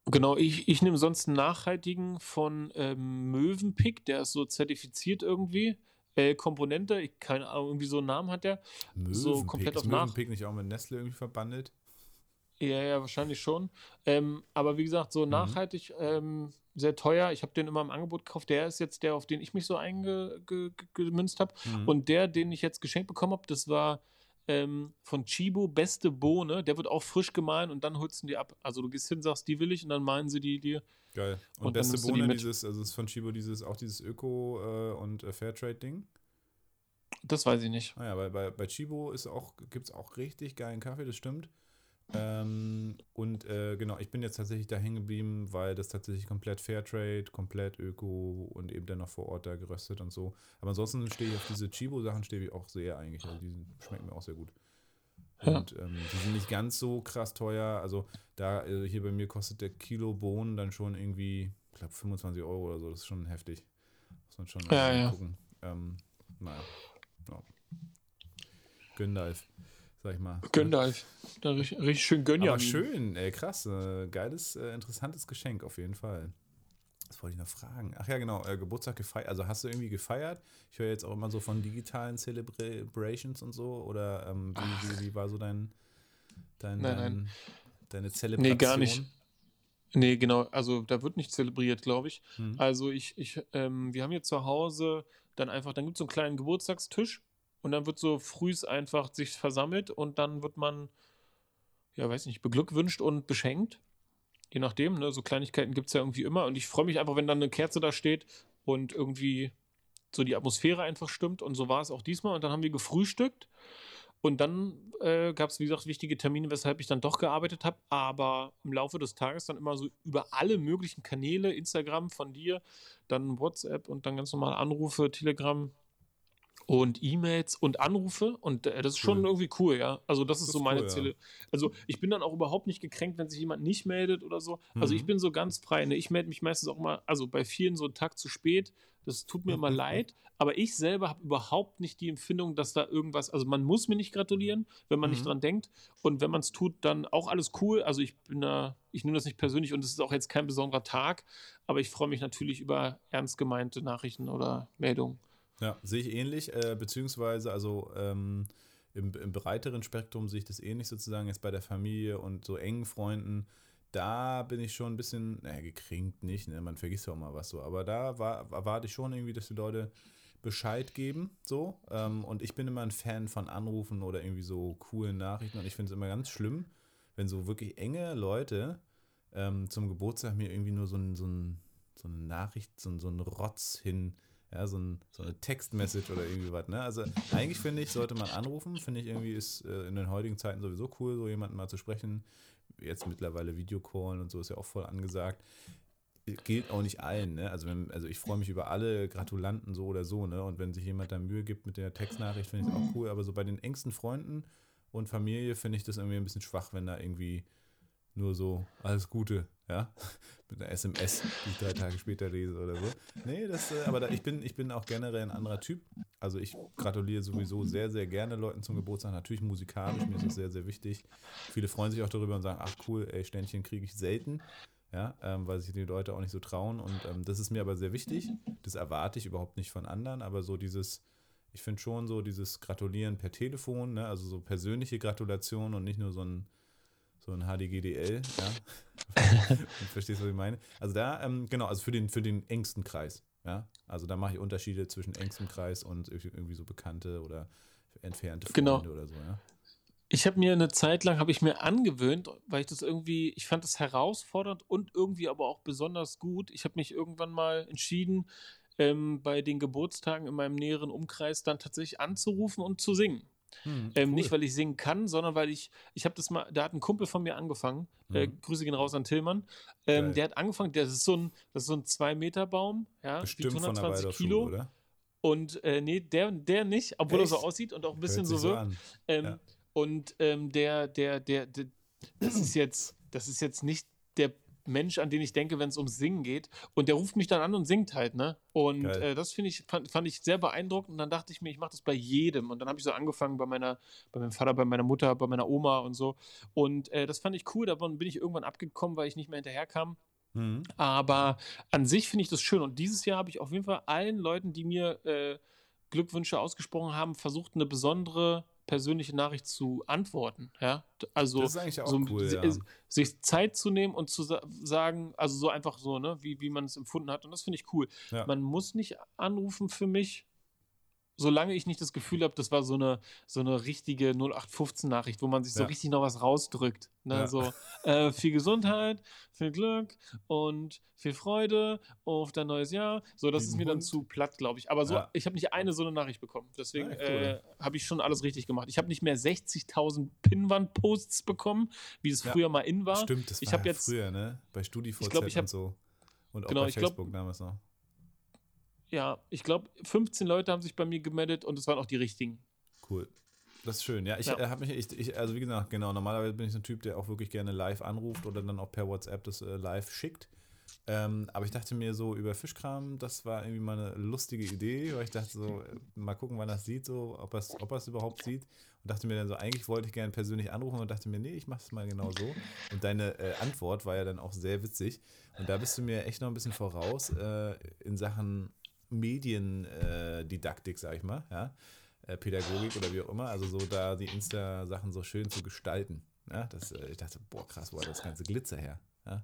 Genau, ich, ich nehme sonst einen nachhaltigen von ähm, Möwenpick, der ist so zertifiziert irgendwie äh, Komponente, ich, keine Ahnung, irgendwie so einen Namen hat der. Mövenpick. So komplett auf nach. Mövenpick nicht auch mit Nestle irgendwie verbandelt? Ja, ja, wahrscheinlich schon. Ähm, aber wie gesagt, so mhm. nachhaltig, ähm, sehr teuer. Ich habe den immer im Angebot gekauft. Der ist jetzt der, auf den ich mich so eingemünzt habe. Mhm. Und der, den ich jetzt geschenkt bekommen habe, das war ähm, von Chibo beste Bohne. Der wird auch frisch gemahlen und dann holst du die ab. Also du gehst hin, sagst, die will ich und dann malen sie die dir. Geil. Und, und beste Bohne, dieses, also ist von Chibo dieses, auch dieses Öko- äh, und äh, Fairtrade-Ding? Das weiß ich nicht. Naja, ah weil bei, bei Chibo ist auch, gibt es auch richtig geilen Kaffee, das stimmt. Ähm, und äh, genau, ich bin jetzt tatsächlich da hängen geblieben, weil das tatsächlich komplett Fairtrade, komplett Öko und eben dann noch vor Ort da geröstet und so. Aber ansonsten stehe ich auf diese Chibo-Sachen, stehe ich auch sehr eigentlich. Also die schmecken mir auch sehr gut. Und ja. ähm, die sind nicht ganz so krass teuer. Also da, also hier bei mir kostet der Kilo Bohnen dann schon irgendwie, ich glaube 25 Euro oder so. Das ist schon heftig. Muss man schon ja, ja. gucken. Ähm, naja. Ja. Gönndalf sag ich mal. Gönndalf. Da richtig, richtig schön Gönjamin. Aber schön, ey, krass. Äh, geiles, äh, interessantes Geschenk auf jeden Fall. Was wollte ich noch fragen? Ach ja, genau, äh, Geburtstag gefeiert. Also hast du irgendwie gefeiert? Ich höre jetzt auch immer so von digitalen Celebrations und so. Oder ähm, wie, wie, wie, war so dein, dein, nein, dein nein. deine Zelebration? Nee, gar nicht. Nee, genau. Also da wird nicht zelebriert, glaube ich. Hm. Also ich, ich, ähm, wir haben hier zu Hause dann einfach, dann gibt es so einen kleinen Geburtstagstisch und dann wird so frühs einfach sich versammelt und dann wird man, ja, weiß nicht, beglückwünscht und beschenkt. Je nachdem, ne? so Kleinigkeiten gibt es ja irgendwie immer. Und ich freue mich einfach, wenn dann eine Kerze da steht und irgendwie so die Atmosphäre einfach stimmt. Und so war es auch diesmal. Und dann haben wir gefrühstückt. Und dann äh, gab es, wie gesagt, wichtige Termine, weshalb ich dann doch gearbeitet habe. Aber im Laufe des Tages dann immer so über alle möglichen Kanäle, Instagram von dir, dann WhatsApp und dann ganz normale Anrufe, Telegram, und E-Mails und Anrufe und äh, das ist cool. schon irgendwie cool, ja. Also das, das ist so meine cool, Ziele. Ja. Also ich bin dann auch überhaupt nicht gekränkt, wenn sich jemand nicht meldet oder so. Mhm. Also ich mhm. bin so ganz frei. Ne? Ich melde mich meistens auch mal, also bei vielen so einen Tag zu spät. Das tut mir immer leid. Aber ich selber habe überhaupt nicht die Empfindung, dass da irgendwas, also man muss mir nicht gratulieren, wenn man mhm. nicht dran denkt. Und wenn man es tut, dann auch alles cool. Also ich bin da, ich nehme das nicht persönlich und es ist auch jetzt kein besonderer Tag. Aber ich freue mich natürlich über ernst gemeinte Nachrichten oder Meldungen. Ja, sehe ich ähnlich, äh, beziehungsweise also ähm, im, im, breiteren Spektrum sehe ich das ähnlich sozusagen, jetzt bei der Familie und so engen Freunden. Da bin ich schon ein bisschen, naja, gekränkt nicht, ne? man vergisst ja auch mal was so, aber da war, erwarte ich schon irgendwie, dass die Leute Bescheid geben, so. Ähm, und ich bin immer ein Fan von Anrufen oder irgendwie so coolen Nachrichten und ich finde es immer ganz schlimm, wenn so wirklich enge Leute ähm, zum Geburtstag mir irgendwie nur so, ein, so, ein, so eine Nachricht, so, so einen Rotz hin ja, so, ein, so eine Textmessage oder irgendwie was. Ne? Also eigentlich finde ich, sollte man anrufen. Finde ich irgendwie ist äh, in den heutigen Zeiten sowieso cool, so jemanden mal zu sprechen. Jetzt mittlerweile Videocallen und so ist ja auch voll angesagt. Gilt auch nicht allen, ne? Also, wenn, also ich freue mich über alle Gratulanten so oder so, ne? Und wenn sich jemand da Mühe gibt mit der Textnachricht, finde ich es auch cool. Aber so bei den engsten Freunden und Familie finde ich das irgendwie ein bisschen schwach, wenn da irgendwie nur so alles Gute, ja, mit einer SMS, die ich drei Tage später lese oder so. Nee, das, äh, aber da, ich, bin, ich bin auch generell ein anderer Typ. Also ich gratuliere sowieso sehr, sehr gerne Leuten zum Geburtstag. Natürlich musikalisch, mir ist das sehr, sehr wichtig. Viele freuen sich auch darüber und sagen, ach cool, ey, Ständchen kriege ich selten. Ja, ähm, weil sich die Leute auch nicht so trauen. Und ähm, das ist mir aber sehr wichtig. Das erwarte ich überhaupt nicht von anderen, aber so dieses, ich finde schon so dieses Gratulieren per Telefon, ne? also so persönliche Gratulation und nicht nur so ein so ein HDGDL, ja. Verstehst du, was ich meine? Also da, ähm, genau, also für den, für den engsten Kreis, ja. Also da mache ich Unterschiede zwischen engstem Kreis und irgendwie so bekannte oder entfernte. Freunde genau. oder so, ja. Ich habe mir eine Zeit lang, habe ich mir angewöhnt, weil ich das irgendwie, ich fand das herausfordernd und irgendwie aber auch besonders gut. Ich habe mich irgendwann mal entschieden, ähm, bei den Geburtstagen in meinem näheren Umkreis dann tatsächlich anzurufen und zu singen. Hm, ähm, cool. Nicht, weil ich singen kann, sondern weil ich, ich habe das mal, da hat ein Kumpel von mir angefangen, äh, hm. äh, Grüße gehen raus an Tillmann, ähm, der hat angefangen, das ist so ein, das ist so ein 2-Meter-Baum, ja, Bestimmt 120 Kilo. Oder? Und äh, nee, der, der nicht, obwohl Echt? er so aussieht und auch ein bisschen so wirkt. So ähm, ja. Und ähm, der, der, der, der, das ist jetzt, das ist jetzt nicht Mensch, an den ich denke, wenn es ums Singen geht. Und der ruft mich dann an und singt halt, ne? Und äh, das finde ich, fand, fand, ich sehr beeindruckend. Und dann dachte ich mir, ich mache das bei jedem. Und dann habe ich so angefangen bei meiner, bei meinem Vater, bei meiner Mutter, bei meiner Oma und so. Und äh, das fand ich cool. Davon bin ich irgendwann abgekommen, weil ich nicht mehr hinterherkam. Mhm. Aber an sich finde ich das schön. Und dieses Jahr habe ich auf jeden Fall allen Leuten, die mir äh, Glückwünsche ausgesprochen haben, versucht, eine besondere persönliche Nachricht zu antworten. Ja, also so, cool, ja. sich Zeit zu nehmen und zu sagen, also so einfach so, ne, wie, wie man es empfunden hat. Und das finde ich cool. Ja. Man muss nicht anrufen für mich. Solange ich nicht das Gefühl habe, das war so eine, so eine richtige 0815-Nachricht, wo man sich so ja. richtig noch was rausdrückt. Ne? Ja. So äh, viel Gesundheit, viel Glück und viel Freude auf dein neues Jahr. So, das Wie ist mir Hund. dann zu platt, glaube ich. Aber so, ja. ich habe nicht eine so eine Nachricht bekommen. Deswegen cool. äh, habe ich schon alles richtig gemacht. Ich habe nicht mehr 60.000 Pinwand-Posts bekommen, wie es früher mal in war. Stimmt, das ich war jetzt, früher, ne? Bei StudiVZ ich glaub, ich hab, und so. Und auch genau, bei Facebook glaub, damals noch ja, ich glaube, 15 Leute haben sich bei mir gemeldet und es waren auch die richtigen. Cool. Das ist schön. Ja, ich ja. Äh, habe mich, ich, ich, also wie gesagt, genau, normalerweise bin ich so ein Typ, der auch wirklich gerne live anruft oder dann auch per WhatsApp das äh, live schickt. Ähm, aber ich dachte mir so über Fischkram, das war irgendwie mal eine lustige Idee, weil ich dachte so, äh, mal gucken, wann es sieht, so, ob er es ob überhaupt sieht. Und dachte mir dann so, eigentlich wollte ich gerne persönlich anrufen und dachte mir, nee, ich mache es mal genau so. Und deine äh, Antwort war ja dann auch sehr witzig. Und da bist du mir echt noch ein bisschen voraus äh, in Sachen Mediendidaktik, sag ich mal, ja, äh, Pädagogik oder wie auch immer, also so da die Insta-Sachen so schön zu gestalten. Ja, das, äh, ich dachte, boah, krass, wo hat das ganze Glitzer her? Ja?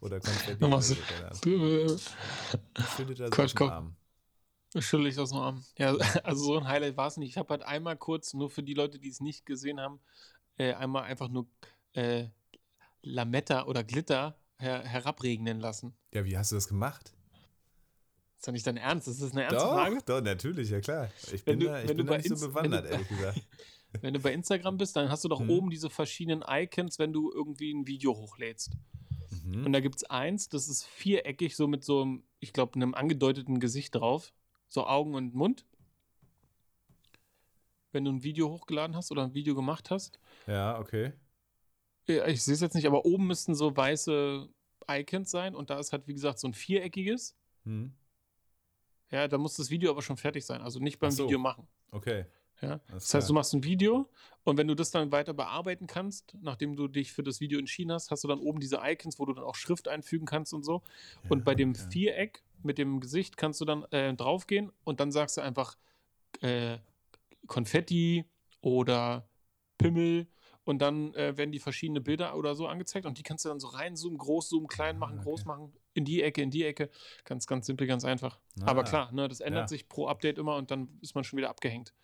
Oder Konfetti. oder so, Schüttet das aus dem Arm. Schüttel ich aus dem Arm. Ja, also so ein Highlight war es nicht. Ich habe halt einmal kurz, nur für die Leute, die es nicht gesehen haben, äh, einmal einfach nur äh, Lametta oder Glitter her herabregnen lassen. Ja, wie hast du das gemacht? Ist doch nicht dein Ernst. Das ist eine ernste doch, Frage. Doch, natürlich, ja klar. Ich bin, du, da, ich bin da nicht so bewandert, ehrlich gesagt. Wenn du bei Instagram bist, dann hast du doch hm. oben diese verschiedenen Icons, wenn du irgendwie ein Video hochlädst. Mhm. Und da gibt es eins, das ist viereckig, so mit so einem, ich glaube, einem angedeuteten Gesicht drauf. So Augen und Mund. Wenn du ein Video hochgeladen hast oder ein Video gemacht hast. Ja, okay. Ich sehe es jetzt nicht, aber oben müssten so weiße Icons sein und da ist halt, wie gesagt, so ein viereckiges. Mhm. Ja, da muss das Video aber schon fertig sein, also nicht beim so. Video machen. Okay. Ja? Das, heißt, du machst ein Video und wenn du das dann weiter bearbeiten kannst, nachdem du dich für das Video entschieden hast, hast du dann oben diese Icons, wo du dann auch Schrift einfügen kannst und so. Ja, und bei dem okay. Viereck mit dem Gesicht kannst du dann äh, draufgehen und dann sagst du einfach äh, Konfetti oder Pimmel und dann äh, werden die verschiedenen Bilder oder so angezeigt und die kannst du dann so reinzoomen, groß zoomen, klein machen, okay. groß machen, in die Ecke, in die Ecke. Ganz, ganz simpel, ganz einfach. Ah, Aber klar, ne, das ändert ja. sich pro Update immer und dann ist man schon wieder abgehängt.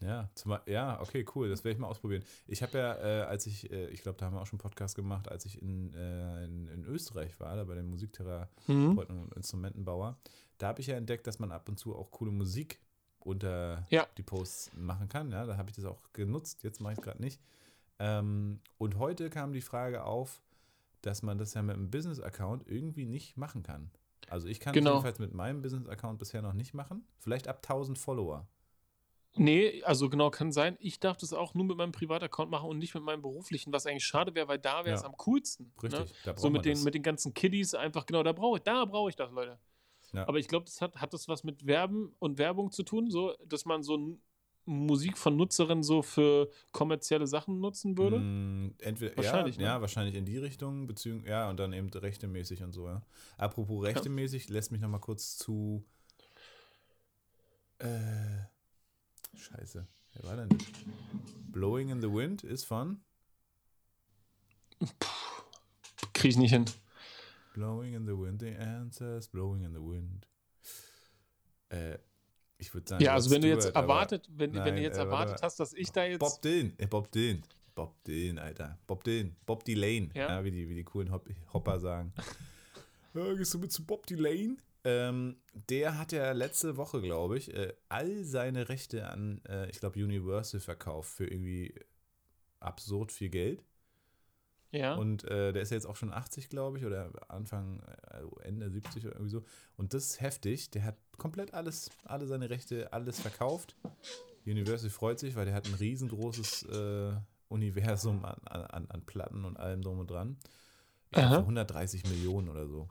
Ja, zum, ja, okay, cool. Das werde ich mal ausprobieren. Ich habe ja, äh, als ich, äh, ich glaube, da haben wir auch schon einen Podcast gemacht, als ich in, äh, in, in, Österreich war, da bei den Musiktherapeuten mhm. und Instrumentenbauer, da habe ich ja entdeckt, dass man ab und zu auch coole Musik unter ja. die Posts machen kann. Ja, da habe ich das auch genutzt. Jetzt mache ich es gerade nicht. Ähm, und heute kam die Frage auf, dass man das ja mit einem Business-Account irgendwie nicht machen kann. Also ich kann genau. es jedenfalls mit meinem Business-Account bisher noch nicht machen. Vielleicht ab 1000 Follower. Nee, also genau, kann sein. Ich darf das auch nur mit meinem Privataccount machen und nicht mit meinem beruflichen, was eigentlich schade wäre, weil da wäre es ja. am coolsten. Ne? Richtig, ne? da So mit den, mit den ganzen Kiddies einfach, genau, da brauche ich, da brauche ich das, Leute. Ja. Aber ich glaube, das hat, hat das was mit Werben und Werbung zu tun, so, dass man so Musik von Nutzerinnen so für kommerzielle Sachen nutzen würde? Mm, entweder, wahrscheinlich, ja, ne? ja, wahrscheinlich in die Richtung, beziehungsweise, ja, und dann eben rechtemäßig und so, ja. Apropos rechtemäßig, ja. lässt mich nochmal kurz zu. Äh, scheiße. Wer war denn das? Blowing in the Wind ist von. Puh, krieg ich nicht hin. Blowing in the Wind, the answers, blowing in the wind. Äh, ich würde sagen. Ja, also wenn du jetzt erwartet, wenn, nein, wenn du jetzt äh, erwartet hast, dass ich da jetzt. Bob Dylan, äh, Bob Dylan. Bob Dylan, Alter. Bob Dylan. Bob Dylan. Ja? ja wie, die, wie die coolen Hop Hopper sagen. ja, gehst du mit zu Bob Dylan? Ähm, der hat ja letzte Woche, glaube ich, äh, all seine Rechte an, äh, ich glaube, Universal verkauft für irgendwie absurd viel Geld. Ja. Und äh, der ist ja jetzt auch schon 80, glaube ich, oder Anfang, äh, Ende 70 oder irgendwie so. Und das ist heftig. Der hat komplett alles, alle seine Rechte, alles verkauft. Universal freut sich, weil der hat ein riesengroßes äh, Universum an, an, an Platten und allem drum und dran. Für 130 Millionen oder so.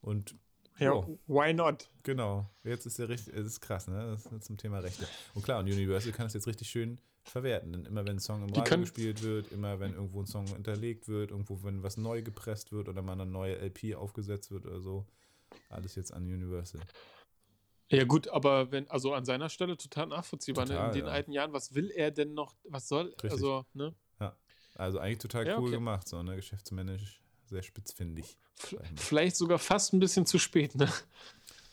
Und ja, oh, why not? Genau. Jetzt ist der richtig, es ist krass, ne? Das ist zum Thema Rechte. Und klar, und Universal kann das jetzt richtig schön verwerten. Denn immer wenn ein Song im Radio können, gespielt wird, immer wenn irgendwo ein Song hinterlegt wird, irgendwo wenn was neu gepresst wird oder mal eine neue LP aufgesetzt wird oder so, alles jetzt an Universal. Ja gut, aber wenn, also an seiner Stelle total nachvollziehbar, total, ne? in den ja. alten Jahren, was will er denn noch, was soll, Richtig. also, ne? Ja, also eigentlich total ja, cool okay. gemacht, so, ne, geschäftsmännisch, sehr spitzfindig. Vielleicht sogar fast ein bisschen zu spät, ne?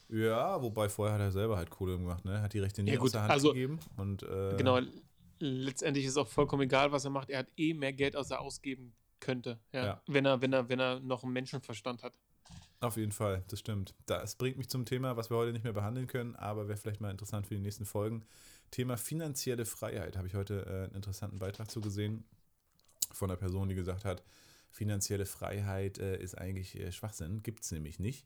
Ja, wobei vorher hat er selber halt Kohle gemacht, ne? Hat die Rechte nie ja, gut, aus der Hand also, gegeben. Und, äh, genau, letztendlich ist auch vollkommen egal, was er macht. Er hat eh mehr Geld, als er ausgeben könnte, ja, ja. Wenn, er, wenn, er, wenn er noch einen Menschenverstand hat. Auf jeden Fall, das stimmt. Das bringt mich zum Thema, was wir heute nicht mehr behandeln können, aber wäre vielleicht mal interessant für die nächsten Folgen. Thema finanzielle Freiheit. Habe ich heute äh, einen interessanten Beitrag zu gesehen von einer Person, die gesagt hat, finanzielle Freiheit äh, ist eigentlich äh, Schwachsinn, gibt es nämlich nicht.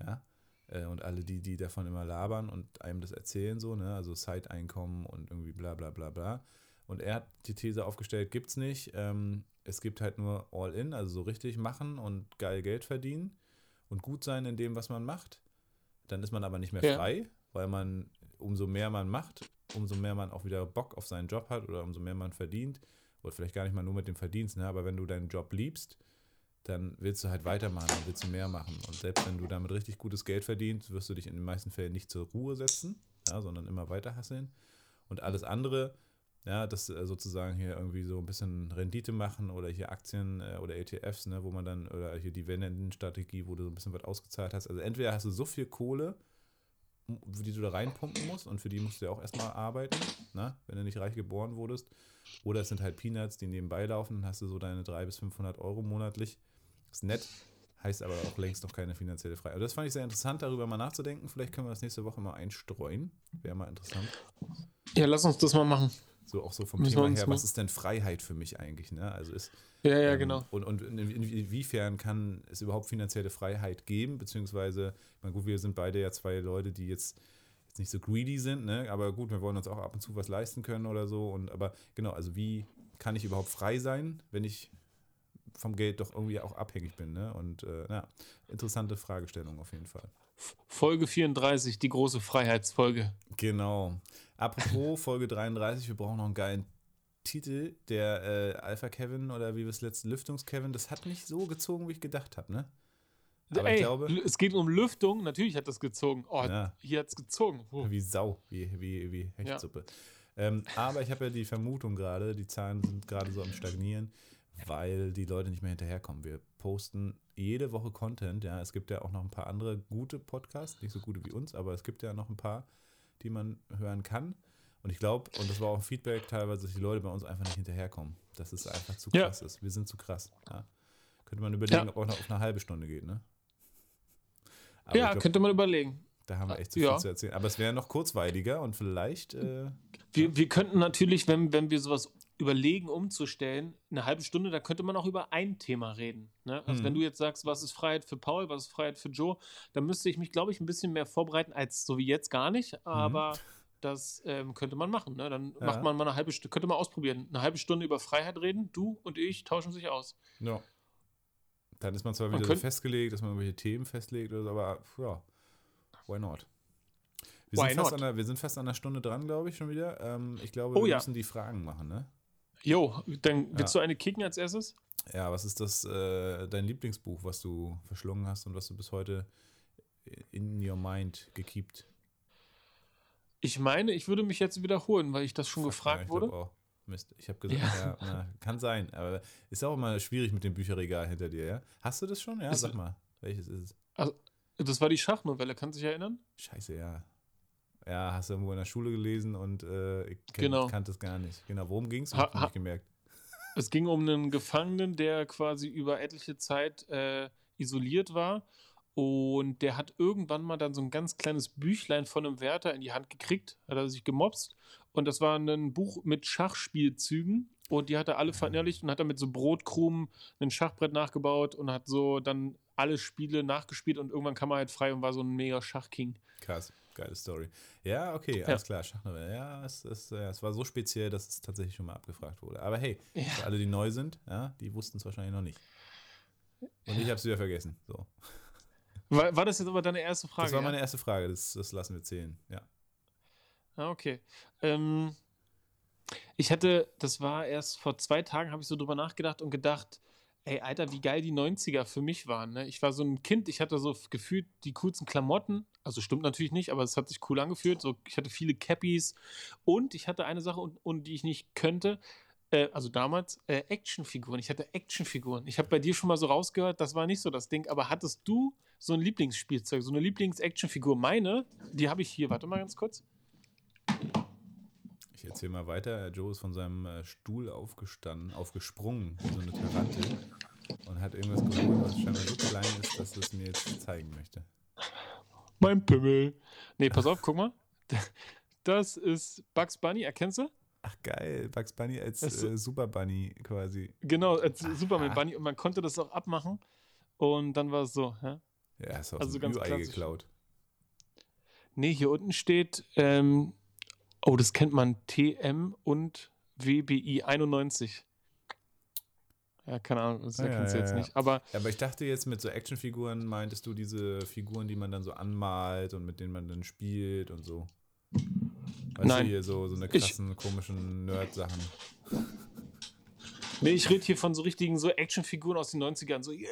Ja. Äh, und alle die, die davon immer labern und einem das erzählen, so, ne, also Side-Einkommen und irgendwie bla bla bla bla. Und er hat die These aufgestellt, gibt es nicht. Ähm, es gibt halt nur All-In, also so richtig machen und geil Geld verdienen und gut sein in dem, was man macht. Dann ist man aber nicht mehr ja. frei, weil man, umso mehr man macht, umso mehr man auch wieder Bock auf seinen Job hat oder umso mehr man verdient, oder vielleicht gar nicht mal nur mit dem Verdienst, ne, aber wenn du deinen Job liebst, dann willst du halt weitermachen und willst du mehr machen. Und selbst wenn du damit richtig gutes Geld verdienst, wirst du dich in den meisten Fällen nicht zur Ruhe setzen, ja, sondern immer weiter hasseln. Und alles andere, ja, das äh, sozusagen hier irgendwie so ein bisschen Rendite machen oder hier Aktien äh, oder ETFs, ne, wo man dann, oder hier die Dividendenstrategie, wo du so ein bisschen was ausgezahlt hast. Also entweder hast du so viel Kohle, die du da reinpumpen musst und für die musst du ja auch erstmal arbeiten, ne, wenn du nicht reich geboren wurdest. Oder es sind halt Peanuts, die nebenbei laufen, dann hast du so deine 300 bis 500 Euro monatlich. Ist nett, heißt aber auch längst noch keine finanzielle Freiheit. Also das fand ich sehr interessant, darüber mal nachzudenken. Vielleicht können wir das nächste Woche mal einstreuen. Wäre mal interessant. Ja, lass uns das mal machen. So auch so vom Müssen Thema her, was ist denn Freiheit für mich eigentlich? Ne? Also ist, ja, ja, ähm, genau. Und, und inwiefern kann es überhaupt finanzielle Freiheit geben? Beziehungsweise, ich meine, gut, wir sind beide ja zwei Leute, die jetzt, jetzt nicht so greedy sind, ne? aber gut, wir wollen uns auch ab und zu was leisten können oder so. Und aber genau, also wie kann ich überhaupt frei sein, wenn ich vom Geld doch irgendwie auch abhängig bin? Ne? Und äh, ja, interessante Fragestellung auf jeden Fall. Folge 34, die große Freiheitsfolge. Genau. Apropos Folge 33, wir brauchen noch einen geilen Titel. Der äh, Alpha Kevin oder wie wir es letzten Lüftungs Kevin, das hat nicht so gezogen, wie ich gedacht habe, ne? Aber Ey, ich glaube, es geht um Lüftung, natürlich hat das gezogen. Oh, ja. hier hat es gezogen. Oh. Wie Sau, wie, wie, wie Hechtsuppe. Ja. Ähm, aber ich habe ja die Vermutung gerade, die Zahlen sind gerade so am Stagnieren, weil die Leute nicht mehr hinterherkommen. Wir posten jede Woche Content. Ja, es gibt ja auch noch ein paar andere gute Podcasts, nicht so gute wie uns, aber es gibt ja noch ein paar, die man hören kann. Und ich glaube, und das war auch ein Feedback teilweise, dass die Leute bei uns einfach nicht hinterherkommen. Dass es einfach zu krass ja. ist. Wir sind zu krass. Ja. Könnte man überlegen, ja. ob auch noch auf eine halbe Stunde geht, ne? Aber ja, glaub, könnte man überlegen. Da haben wir echt zu viel zu erzählen. Aber es wäre noch kurzweiliger und vielleicht. Äh, wir, wir könnten natürlich, wenn, wenn wir sowas überlegen, umzustellen, eine halbe Stunde, da könnte man auch über ein Thema reden. Ne? Also, mhm. wenn du jetzt sagst, was ist Freiheit für Paul, was ist Freiheit für Joe, dann müsste ich mich, glaube ich, ein bisschen mehr vorbereiten, als so wie jetzt gar nicht. Mhm. Aber. Mhm. Das ähm, könnte man machen. Ne? Dann ja. macht man mal eine halbe Stunde, könnte man ausprobieren. Eine halbe Stunde über Freiheit reden, du und ich tauschen sich aus. Ja. Dann ist man zwar wieder man so festgelegt, dass man irgendwelche Themen festlegt, oder so, aber ja, why not? Wir, why sind not? Der, wir sind fast an der Stunde dran, glaube ich, schon wieder. Ähm, ich glaube, oh, wir ja. müssen die Fragen machen, ne? Jo, dann willst ja. du eine kicken als erstes? Ja, was ist das, äh, dein Lieblingsbuch, was du verschlungen hast und was du bis heute in your mind gekiept? Ich meine, ich würde mich jetzt wiederholen, weil ich das schon Fuck, gefragt ja, wurde. Auch. Mist. Ich habe gesagt, ja. ja na, kann sein, aber ist auch immer schwierig mit dem Bücherregal hinter dir, ja? Hast du das schon? Ja, ist, sag mal. Welches ist es? Also, das war die Schachnovelle, kannst du dich erinnern? Scheiße, ja. Ja, hast du irgendwo in der Schule gelesen und äh, ich kenn, genau. kannte es gar nicht. Genau, worum ging es? Hab ich nicht gemerkt. Es ging um einen Gefangenen, der quasi über etliche Zeit äh, isoliert war und der hat irgendwann mal dann so ein ganz kleines Büchlein von einem Wärter in die Hand gekriegt, hat er sich gemobst. Und das war ein Buch mit Schachspielzügen. Und die hat er alle verinnerlicht und hat dann mit so Brotkrumen ein Schachbrett nachgebaut und hat so dann alle Spiele nachgespielt und irgendwann kam er halt frei und war so ein mega Schachking. Krass, geile Story. Ja, okay, alles ja. klar, Schachnovelle. Ja, es, es, ja, es war so speziell, dass es tatsächlich schon mal abgefragt wurde. Aber hey, ja. für alle, die neu sind, ja, die wussten es wahrscheinlich noch nicht. Und ich habe es wieder vergessen. So. War, war, das jetzt aber deine erste Frage? Das war meine erste Frage, das, das lassen wir zählen, ja. Ah, okay. Ähm, ich hatte, das war erst vor zwei Tagen, habe ich so drüber nachgedacht und gedacht, ey, Alter, wie geil die 90er für mich waren. Ne? Ich war so ein Kind, ich hatte so gefühlt die coolsten Klamotten. Also stimmt natürlich nicht, aber es hat sich cool angefühlt. So, ich hatte viele Cappies und ich hatte eine Sache, und, und die ich nicht könnte. Äh, also damals, äh, Actionfiguren. Ich hatte Actionfiguren. Ich habe bei dir schon mal so rausgehört, das war nicht so das Ding, aber hattest du so ein Lieblingsspielzeug, so eine Lieblings-Actionfigur. Meine, die habe ich hier. Warte mal ganz kurz. Ich erzähle mal weiter. Joe ist von seinem äh, Stuhl aufgestanden, aufgesprungen, wie so eine Tarantel, und hat irgendwas geholt, was scheinbar so klein ist, dass es mir jetzt zeigen möchte. Mein Pimmel. Nee, pass auf, guck mal. Das ist Bugs Bunny, erkennst du? Ach geil, Bugs Bunny als äh, Super Bunny quasi. Genau, als Aha. Superman Bunny und man konnte das auch abmachen und dann war es so. Ja, ja ist auch also so ganz UI geklaut. Nee, hier unten steht, ähm, oh, das kennt man, TM und WBI 91. Ja, keine Ahnung, das erkennst ja, ja, du jetzt nicht. Aber, ja, aber ich dachte jetzt, mit so Actionfiguren meintest du diese Figuren, die man dann so anmalt und mit denen man dann spielt und so. Weißt Nein. Du, hier so, so eine krassen, ich, komischen Nerd-Sachen. Nee, ich rede hier von so richtigen so Actionfiguren aus den 90ern. So, yeah.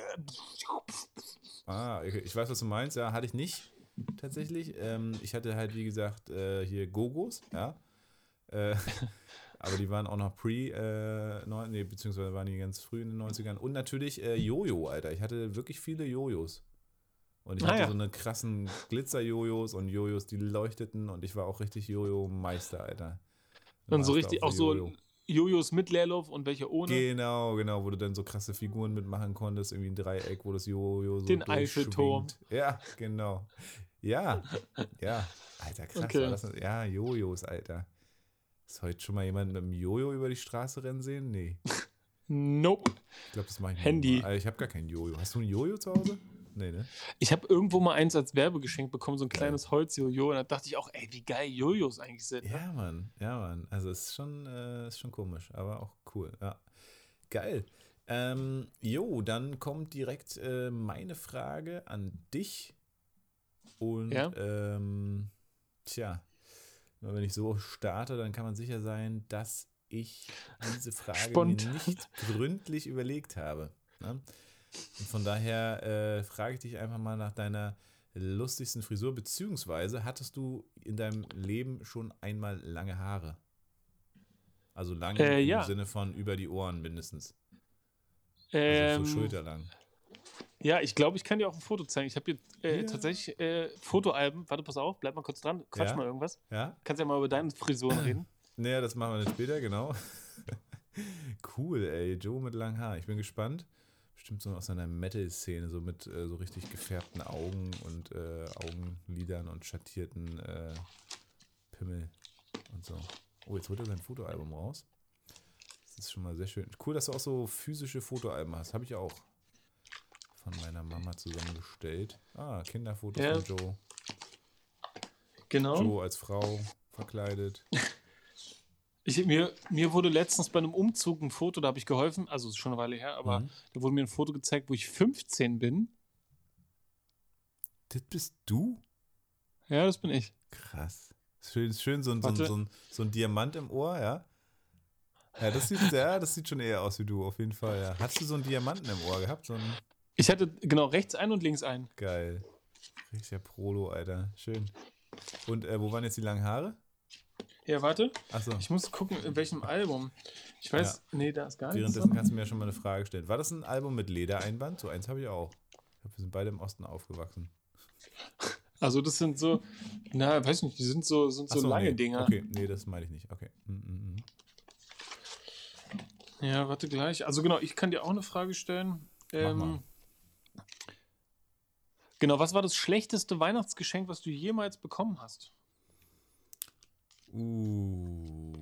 Ah, ich weiß, was du meinst. Ja, hatte ich nicht tatsächlich. Ähm, ich hatte halt, wie gesagt, äh, hier Gogos, ja. Äh, aber die waren auch noch pre, äh, nee, beziehungsweise waren die ganz früh in den 90ern. Und natürlich äh, Jojo, Alter. Ich hatte wirklich viele Jojos. Und ich ah, hatte ja. so eine krassen Glitzer-Jojos und Jojos, die leuchteten und ich war auch richtig Jojo-Meister, Alter. Und so richtig, auch so Jojos mit Leerlauf und welche ohne. Genau, genau, wo du dann so krasse Figuren mitmachen konntest, irgendwie ein Dreieck, wo das Jojo so Den Eiffelturm. Ja, genau. Ja, ja. Alter, krass. Okay. Das, ja, Jojos, Alter. Ist heute schon mal jemand mit einem Jojo über die Straße rennen sehen? Nee. Nope. Ich glaube, das mache ich Handy. Nicht ich habe gar kein Jojo. Hast du ein Jojo zu Hause? Nee, ne? Ich habe irgendwo mal eins als Werbegeschenk bekommen, so ein kleines Holz-Jojo. Und da dachte ich auch, ey, wie geil Jojos eigentlich sind. Ne? Ja, Mann. Ja, Mann. Also, es ist schon, äh, ist schon komisch, aber auch cool. Ja. Geil. Ähm, jo, dann kommt direkt äh, meine Frage an dich. Und, ja? ähm, tja, wenn ich so starte, dann kann man sicher sein, dass ich diese Frage Spontan. mir nicht gründlich überlegt habe. Ne? Und von daher äh, frage ich dich einfach mal nach deiner lustigsten Frisur, beziehungsweise hattest du in deinem Leben schon einmal lange Haare? Also lange äh, im ja. Sinne von über die Ohren mindestens. Ähm, also so schulterlang. Ja, ich glaube, ich kann dir auch ein Foto zeigen. Ich habe hier äh, ja. tatsächlich äh, Fotoalben. Warte, pass auf, bleib mal kurz dran. Quatsch ja. mal irgendwas. Ja. Kannst ja mal über deine Frisuren reden. Naja, das machen wir dann später, genau. cool, ey. Joe mit langem Haar. Ich bin gespannt bestimmt so aus seiner Metal-Szene, so mit äh, so richtig gefärbten Augen und äh, Augenlidern und schattierten äh, Pimmel und so. Oh, jetzt holt er sein Fotoalbum raus. Das ist schon mal sehr schön. Cool, dass du auch so physische Fotoalben hast. Habe ich auch von meiner Mama zusammengestellt. Ah, Kinderfotos ja. von Joe. Genau. Joe als Frau verkleidet. Ich, mir, mir wurde letztens bei einem Umzug ein Foto, da habe ich geholfen, also ist schon eine Weile her, aber mhm. da wurde mir ein Foto gezeigt, wo ich 15 bin. Das bist du? Ja, das bin ich. Krass. Schön, schön so, ein, so, so, ein, so ein Diamant im Ohr, ja? Ja, das sieht, ja, das sieht schon eher aus wie du, auf jeden Fall, ja. Hast du so einen Diamanten im Ohr gehabt? So einen ich hatte genau rechts ein und links ein. Geil. Richtiger Prolo, Alter. Schön. Und äh, wo waren jetzt die langen Haare? Ja, warte. Achso. Ich muss gucken, in welchem Album. Ich weiß, ja. nee, da ist gar nichts. Währenddessen kannst du mir ja schon mal eine Frage stellen. War das ein Album mit Ledereinband? So eins habe ich auch. Ich glaube, wir sind beide im Osten aufgewachsen. Also das sind so, na, weiß nicht, die sind so, sind so, so lange nee. Dinger. Okay, nee, das meine ich nicht. Okay. Mm -mm. Ja, warte gleich. Also genau, ich kann dir auch eine Frage stellen. Ähm, genau, was war das schlechteste Weihnachtsgeschenk, was du jemals bekommen hast? Uh,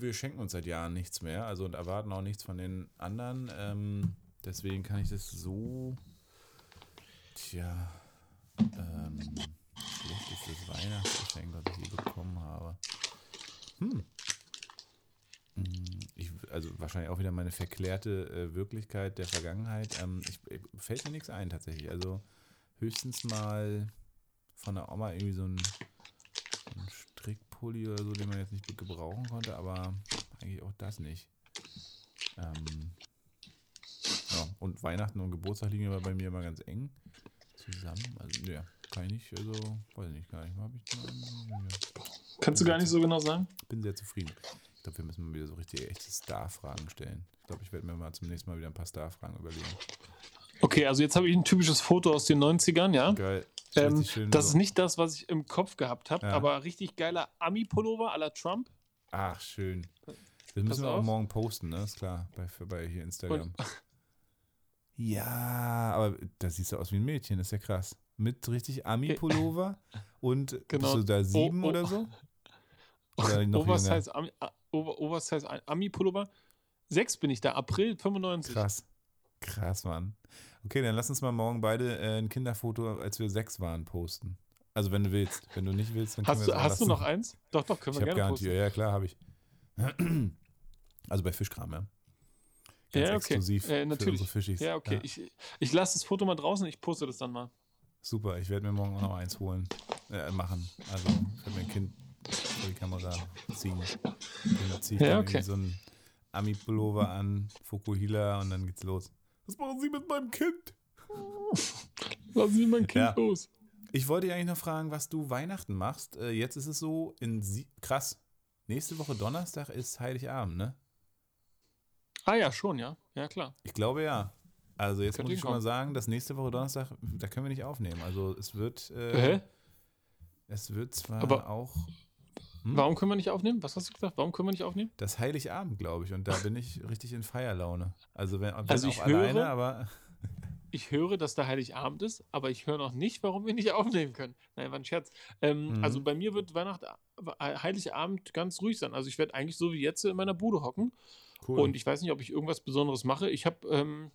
wir schenken uns seit Jahren nichts mehr, also und erwarten auch nichts von den anderen. Ähm, deswegen kann ich das so. Tja. Ähm, schlechtestes Weihnachtsgeschenk, was ich je bekommen habe. Hm. hm. Also wahrscheinlich auch wieder meine verklärte äh, Wirklichkeit der Vergangenheit. Ähm, ich, fällt mir nichts ein tatsächlich. Also höchstens mal von der Oma irgendwie so ein, ein Strickpulli oder so, den man jetzt nicht gebrauchen konnte, aber eigentlich auch das nicht. Ähm, ja, und Weihnachten und Geburtstag liegen aber bei mir immer ganz eng zusammen. Also, ja, kann ich nicht, also, weiß ich nicht, gar nicht. Hab ich mal, ja. Kannst du gar nicht so genau sagen? Bin sehr zufrieden. Ich glaube, wir müssen mal wieder so richtig echte Star-Fragen stellen. Ich glaube, ich werde mir mal zum nächsten Mal wieder ein paar Star-Fragen überlegen. Okay, also jetzt habe ich ein typisches Foto aus den 90ern, ja. Geil. Ähm, das so. ist nicht das, was ich im Kopf gehabt habe, ja. aber richtig geiler Ami-Pullover à la Trump. Ach, schön. Das müssen wir auch morgen posten, ne? Ist klar, bei, bei hier Instagram. Und, ja, aber da siehst du aus wie ein Mädchen, das ist ja krass. Mit richtig Ami-Pullover und genau. bist du da sieben oh, oh. oder so? Oder noch Oversize, Ami, Oversize Ami-Pullover. Sechs bin ich da, April 95. Krass. Krass, Mann. Okay, dann lass uns mal morgen beide äh, ein Kinderfoto, als wir sechs waren, posten. Also wenn du willst. Wenn du nicht willst, dann können hast wir du, Hast du noch eins? Doch, doch, können wir ich gerne posten. Ja, ja, klar, habe ich. Also bei Fischkram, ja. Ganz ja, okay. exklusiv äh, natürlich. für Fischis. Ja, okay. Ja. Ich, ich lasse das Foto mal draußen, ich poste das dann mal. Super, ich werde mir morgen auch noch eins holen, äh, machen. Also, ich werde mir ein Kind vor die Kamera ziehen. Dann ziehe ich ja, okay. so ein Ami-Pullover an, Fukuhila und dann geht's los. Was machen Sie mit meinem Kind? Lassen Sie mein Kind ja. los. Ich wollte dich eigentlich noch fragen, was du Weihnachten machst. Äh, jetzt ist es so, in Sie krass, nächste Woche Donnerstag ist Heiligabend, ne? Ah ja, schon, ja. Ja, klar. Ich glaube ja. Also jetzt muss ich schon mal sagen, dass nächste Woche Donnerstag, da können wir nicht aufnehmen. Also es wird, äh, es wird zwar Aber auch. Hm? Warum können wir nicht aufnehmen? Was hast du gesagt? Warum können wir nicht aufnehmen? Das Heiligabend, glaube ich. Und da bin ich richtig in Feierlaune. Also wenn, also ich höre, alleine, aber. ich höre, dass da Heiligabend ist, aber ich höre noch nicht, warum wir nicht aufnehmen können. Nein, war ein Scherz. Ähm, mhm. Also bei mir wird Weihnachten, Heiligabend ganz ruhig sein. Also ich werde eigentlich so wie jetzt in meiner Bude hocken Cool. Und ich weiß nicht, ob ich irgendwas Besonderes mache. Ich habe ähm,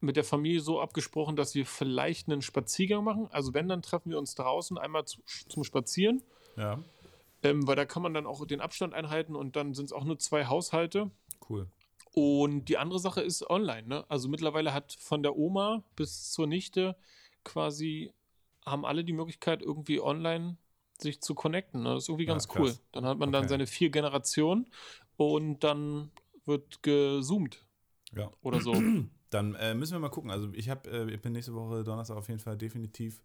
mit der Familie so abgesprochen, dass wir vielleicht einen Spaziergang machen. Also wenn, dann treffen wir uns draußen einmal zu, zum Spazieren. Ja. Ähm, weil da kann man dann auch den Abstand einhalten und dann sind es auch nur zwei Haushalte. Cool. Und die andere Sache ist online. Ne? Also mittlerweile hat von der Oma bis zur Nichte quasi haben alle die Möglichkeit, irgendwie online sich zu connecten. Ne? Das ist irgendwie ganz ja, cool. Dann hat man okay. dann seine vier Generationen und dann wird gezoomt. Ja. Oder so. Dann äh, müssen wir mal gucken. Also ich habe, äh, ich bin nächste Woche Donnerstag auf jeden Fall definitiv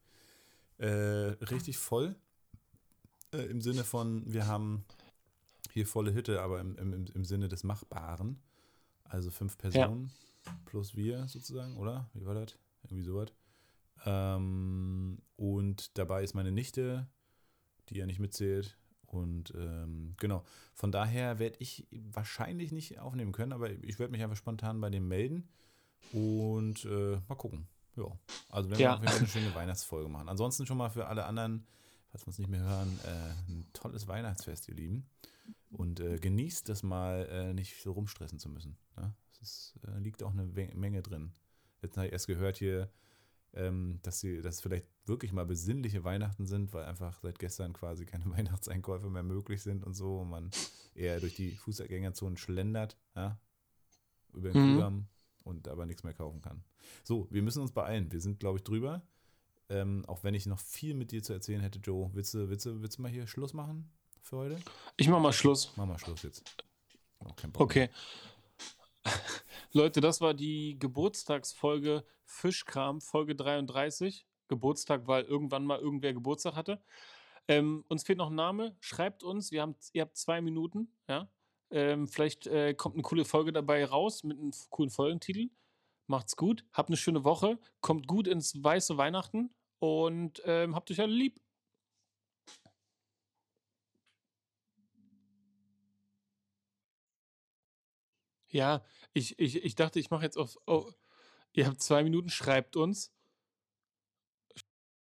äh, richtig voll. Äh, Im Sinne von, wir haben hier volle Hütte, aber im, im, im Sinne des Machbaren. Also fünf Personen ja. plus wir sozusagen, oder? Wie war das? Irgendwie sowas. Ähm, und dabei ist meine Nichte, die ja nicht mitzählt. Und ähm, genau, von daher werde ich wahrscheinlich nicht aufnehmen können, aber ich werde mich einfach spontan bei dem melden und äh, mal gucken. Ja, also wenn ja. wir eine schöne Weihnachtsfolge machen. Ansonsten schon mal für alle anderen, falls wir uns nicht mehr hören, äh, ein tolles Weihnachtsfest, ihr Lieben. Und äh, genießt das mal, äh, nicht so rumstressen zu müssen. Ne? Es äh, liegt auch eine Menge drin. Jetzt habe ich erst gehört hier, ähm, dass sie, dass vielleicht wirklich mal besinnliche Weihnachten sind, weil einfach seit gestern quasi keine Weihnachtseinkäufe mehr möglich sind und so und man eher durch die Fußgängerzonen schlendert, ja, über den mhm. Kudamm und aber nichts mehr kaufen kann. So, wir müssen uns beeilen. Wir sind, glaube ich, drüber. Ähm, auch wenn ich noch viel mit dir zu erzählen hätte, Joe, willst du, willst du, willst du mal hier Schluss machen für heute? Ich mach mal Schluss. Mach mal Schluss jetzt. Okay. Leute, das war die Geburtstagsfolge Fischkram, Folge 33. Geburtstag, weil irgendwann mal irgendwer Geburtstag hatte. Ähm, uns fehlt noch ein Name. Schreibt uns. Wir haben, ihr habt zwei Minuten. Ja? Ähm, vielleicht äh, kommt eine coole Folge dabei raus mit einem coolen Folgentitel. Macht's gut. Habt eine schöne Woche. Kommt gut ins weiße Weihnachten und ähm, habt euch alle lieb. Ja, ich, ich, ich dachte, ich mache jetzt auf. Oh, ihr habt zwei Minuten, schreibt uns.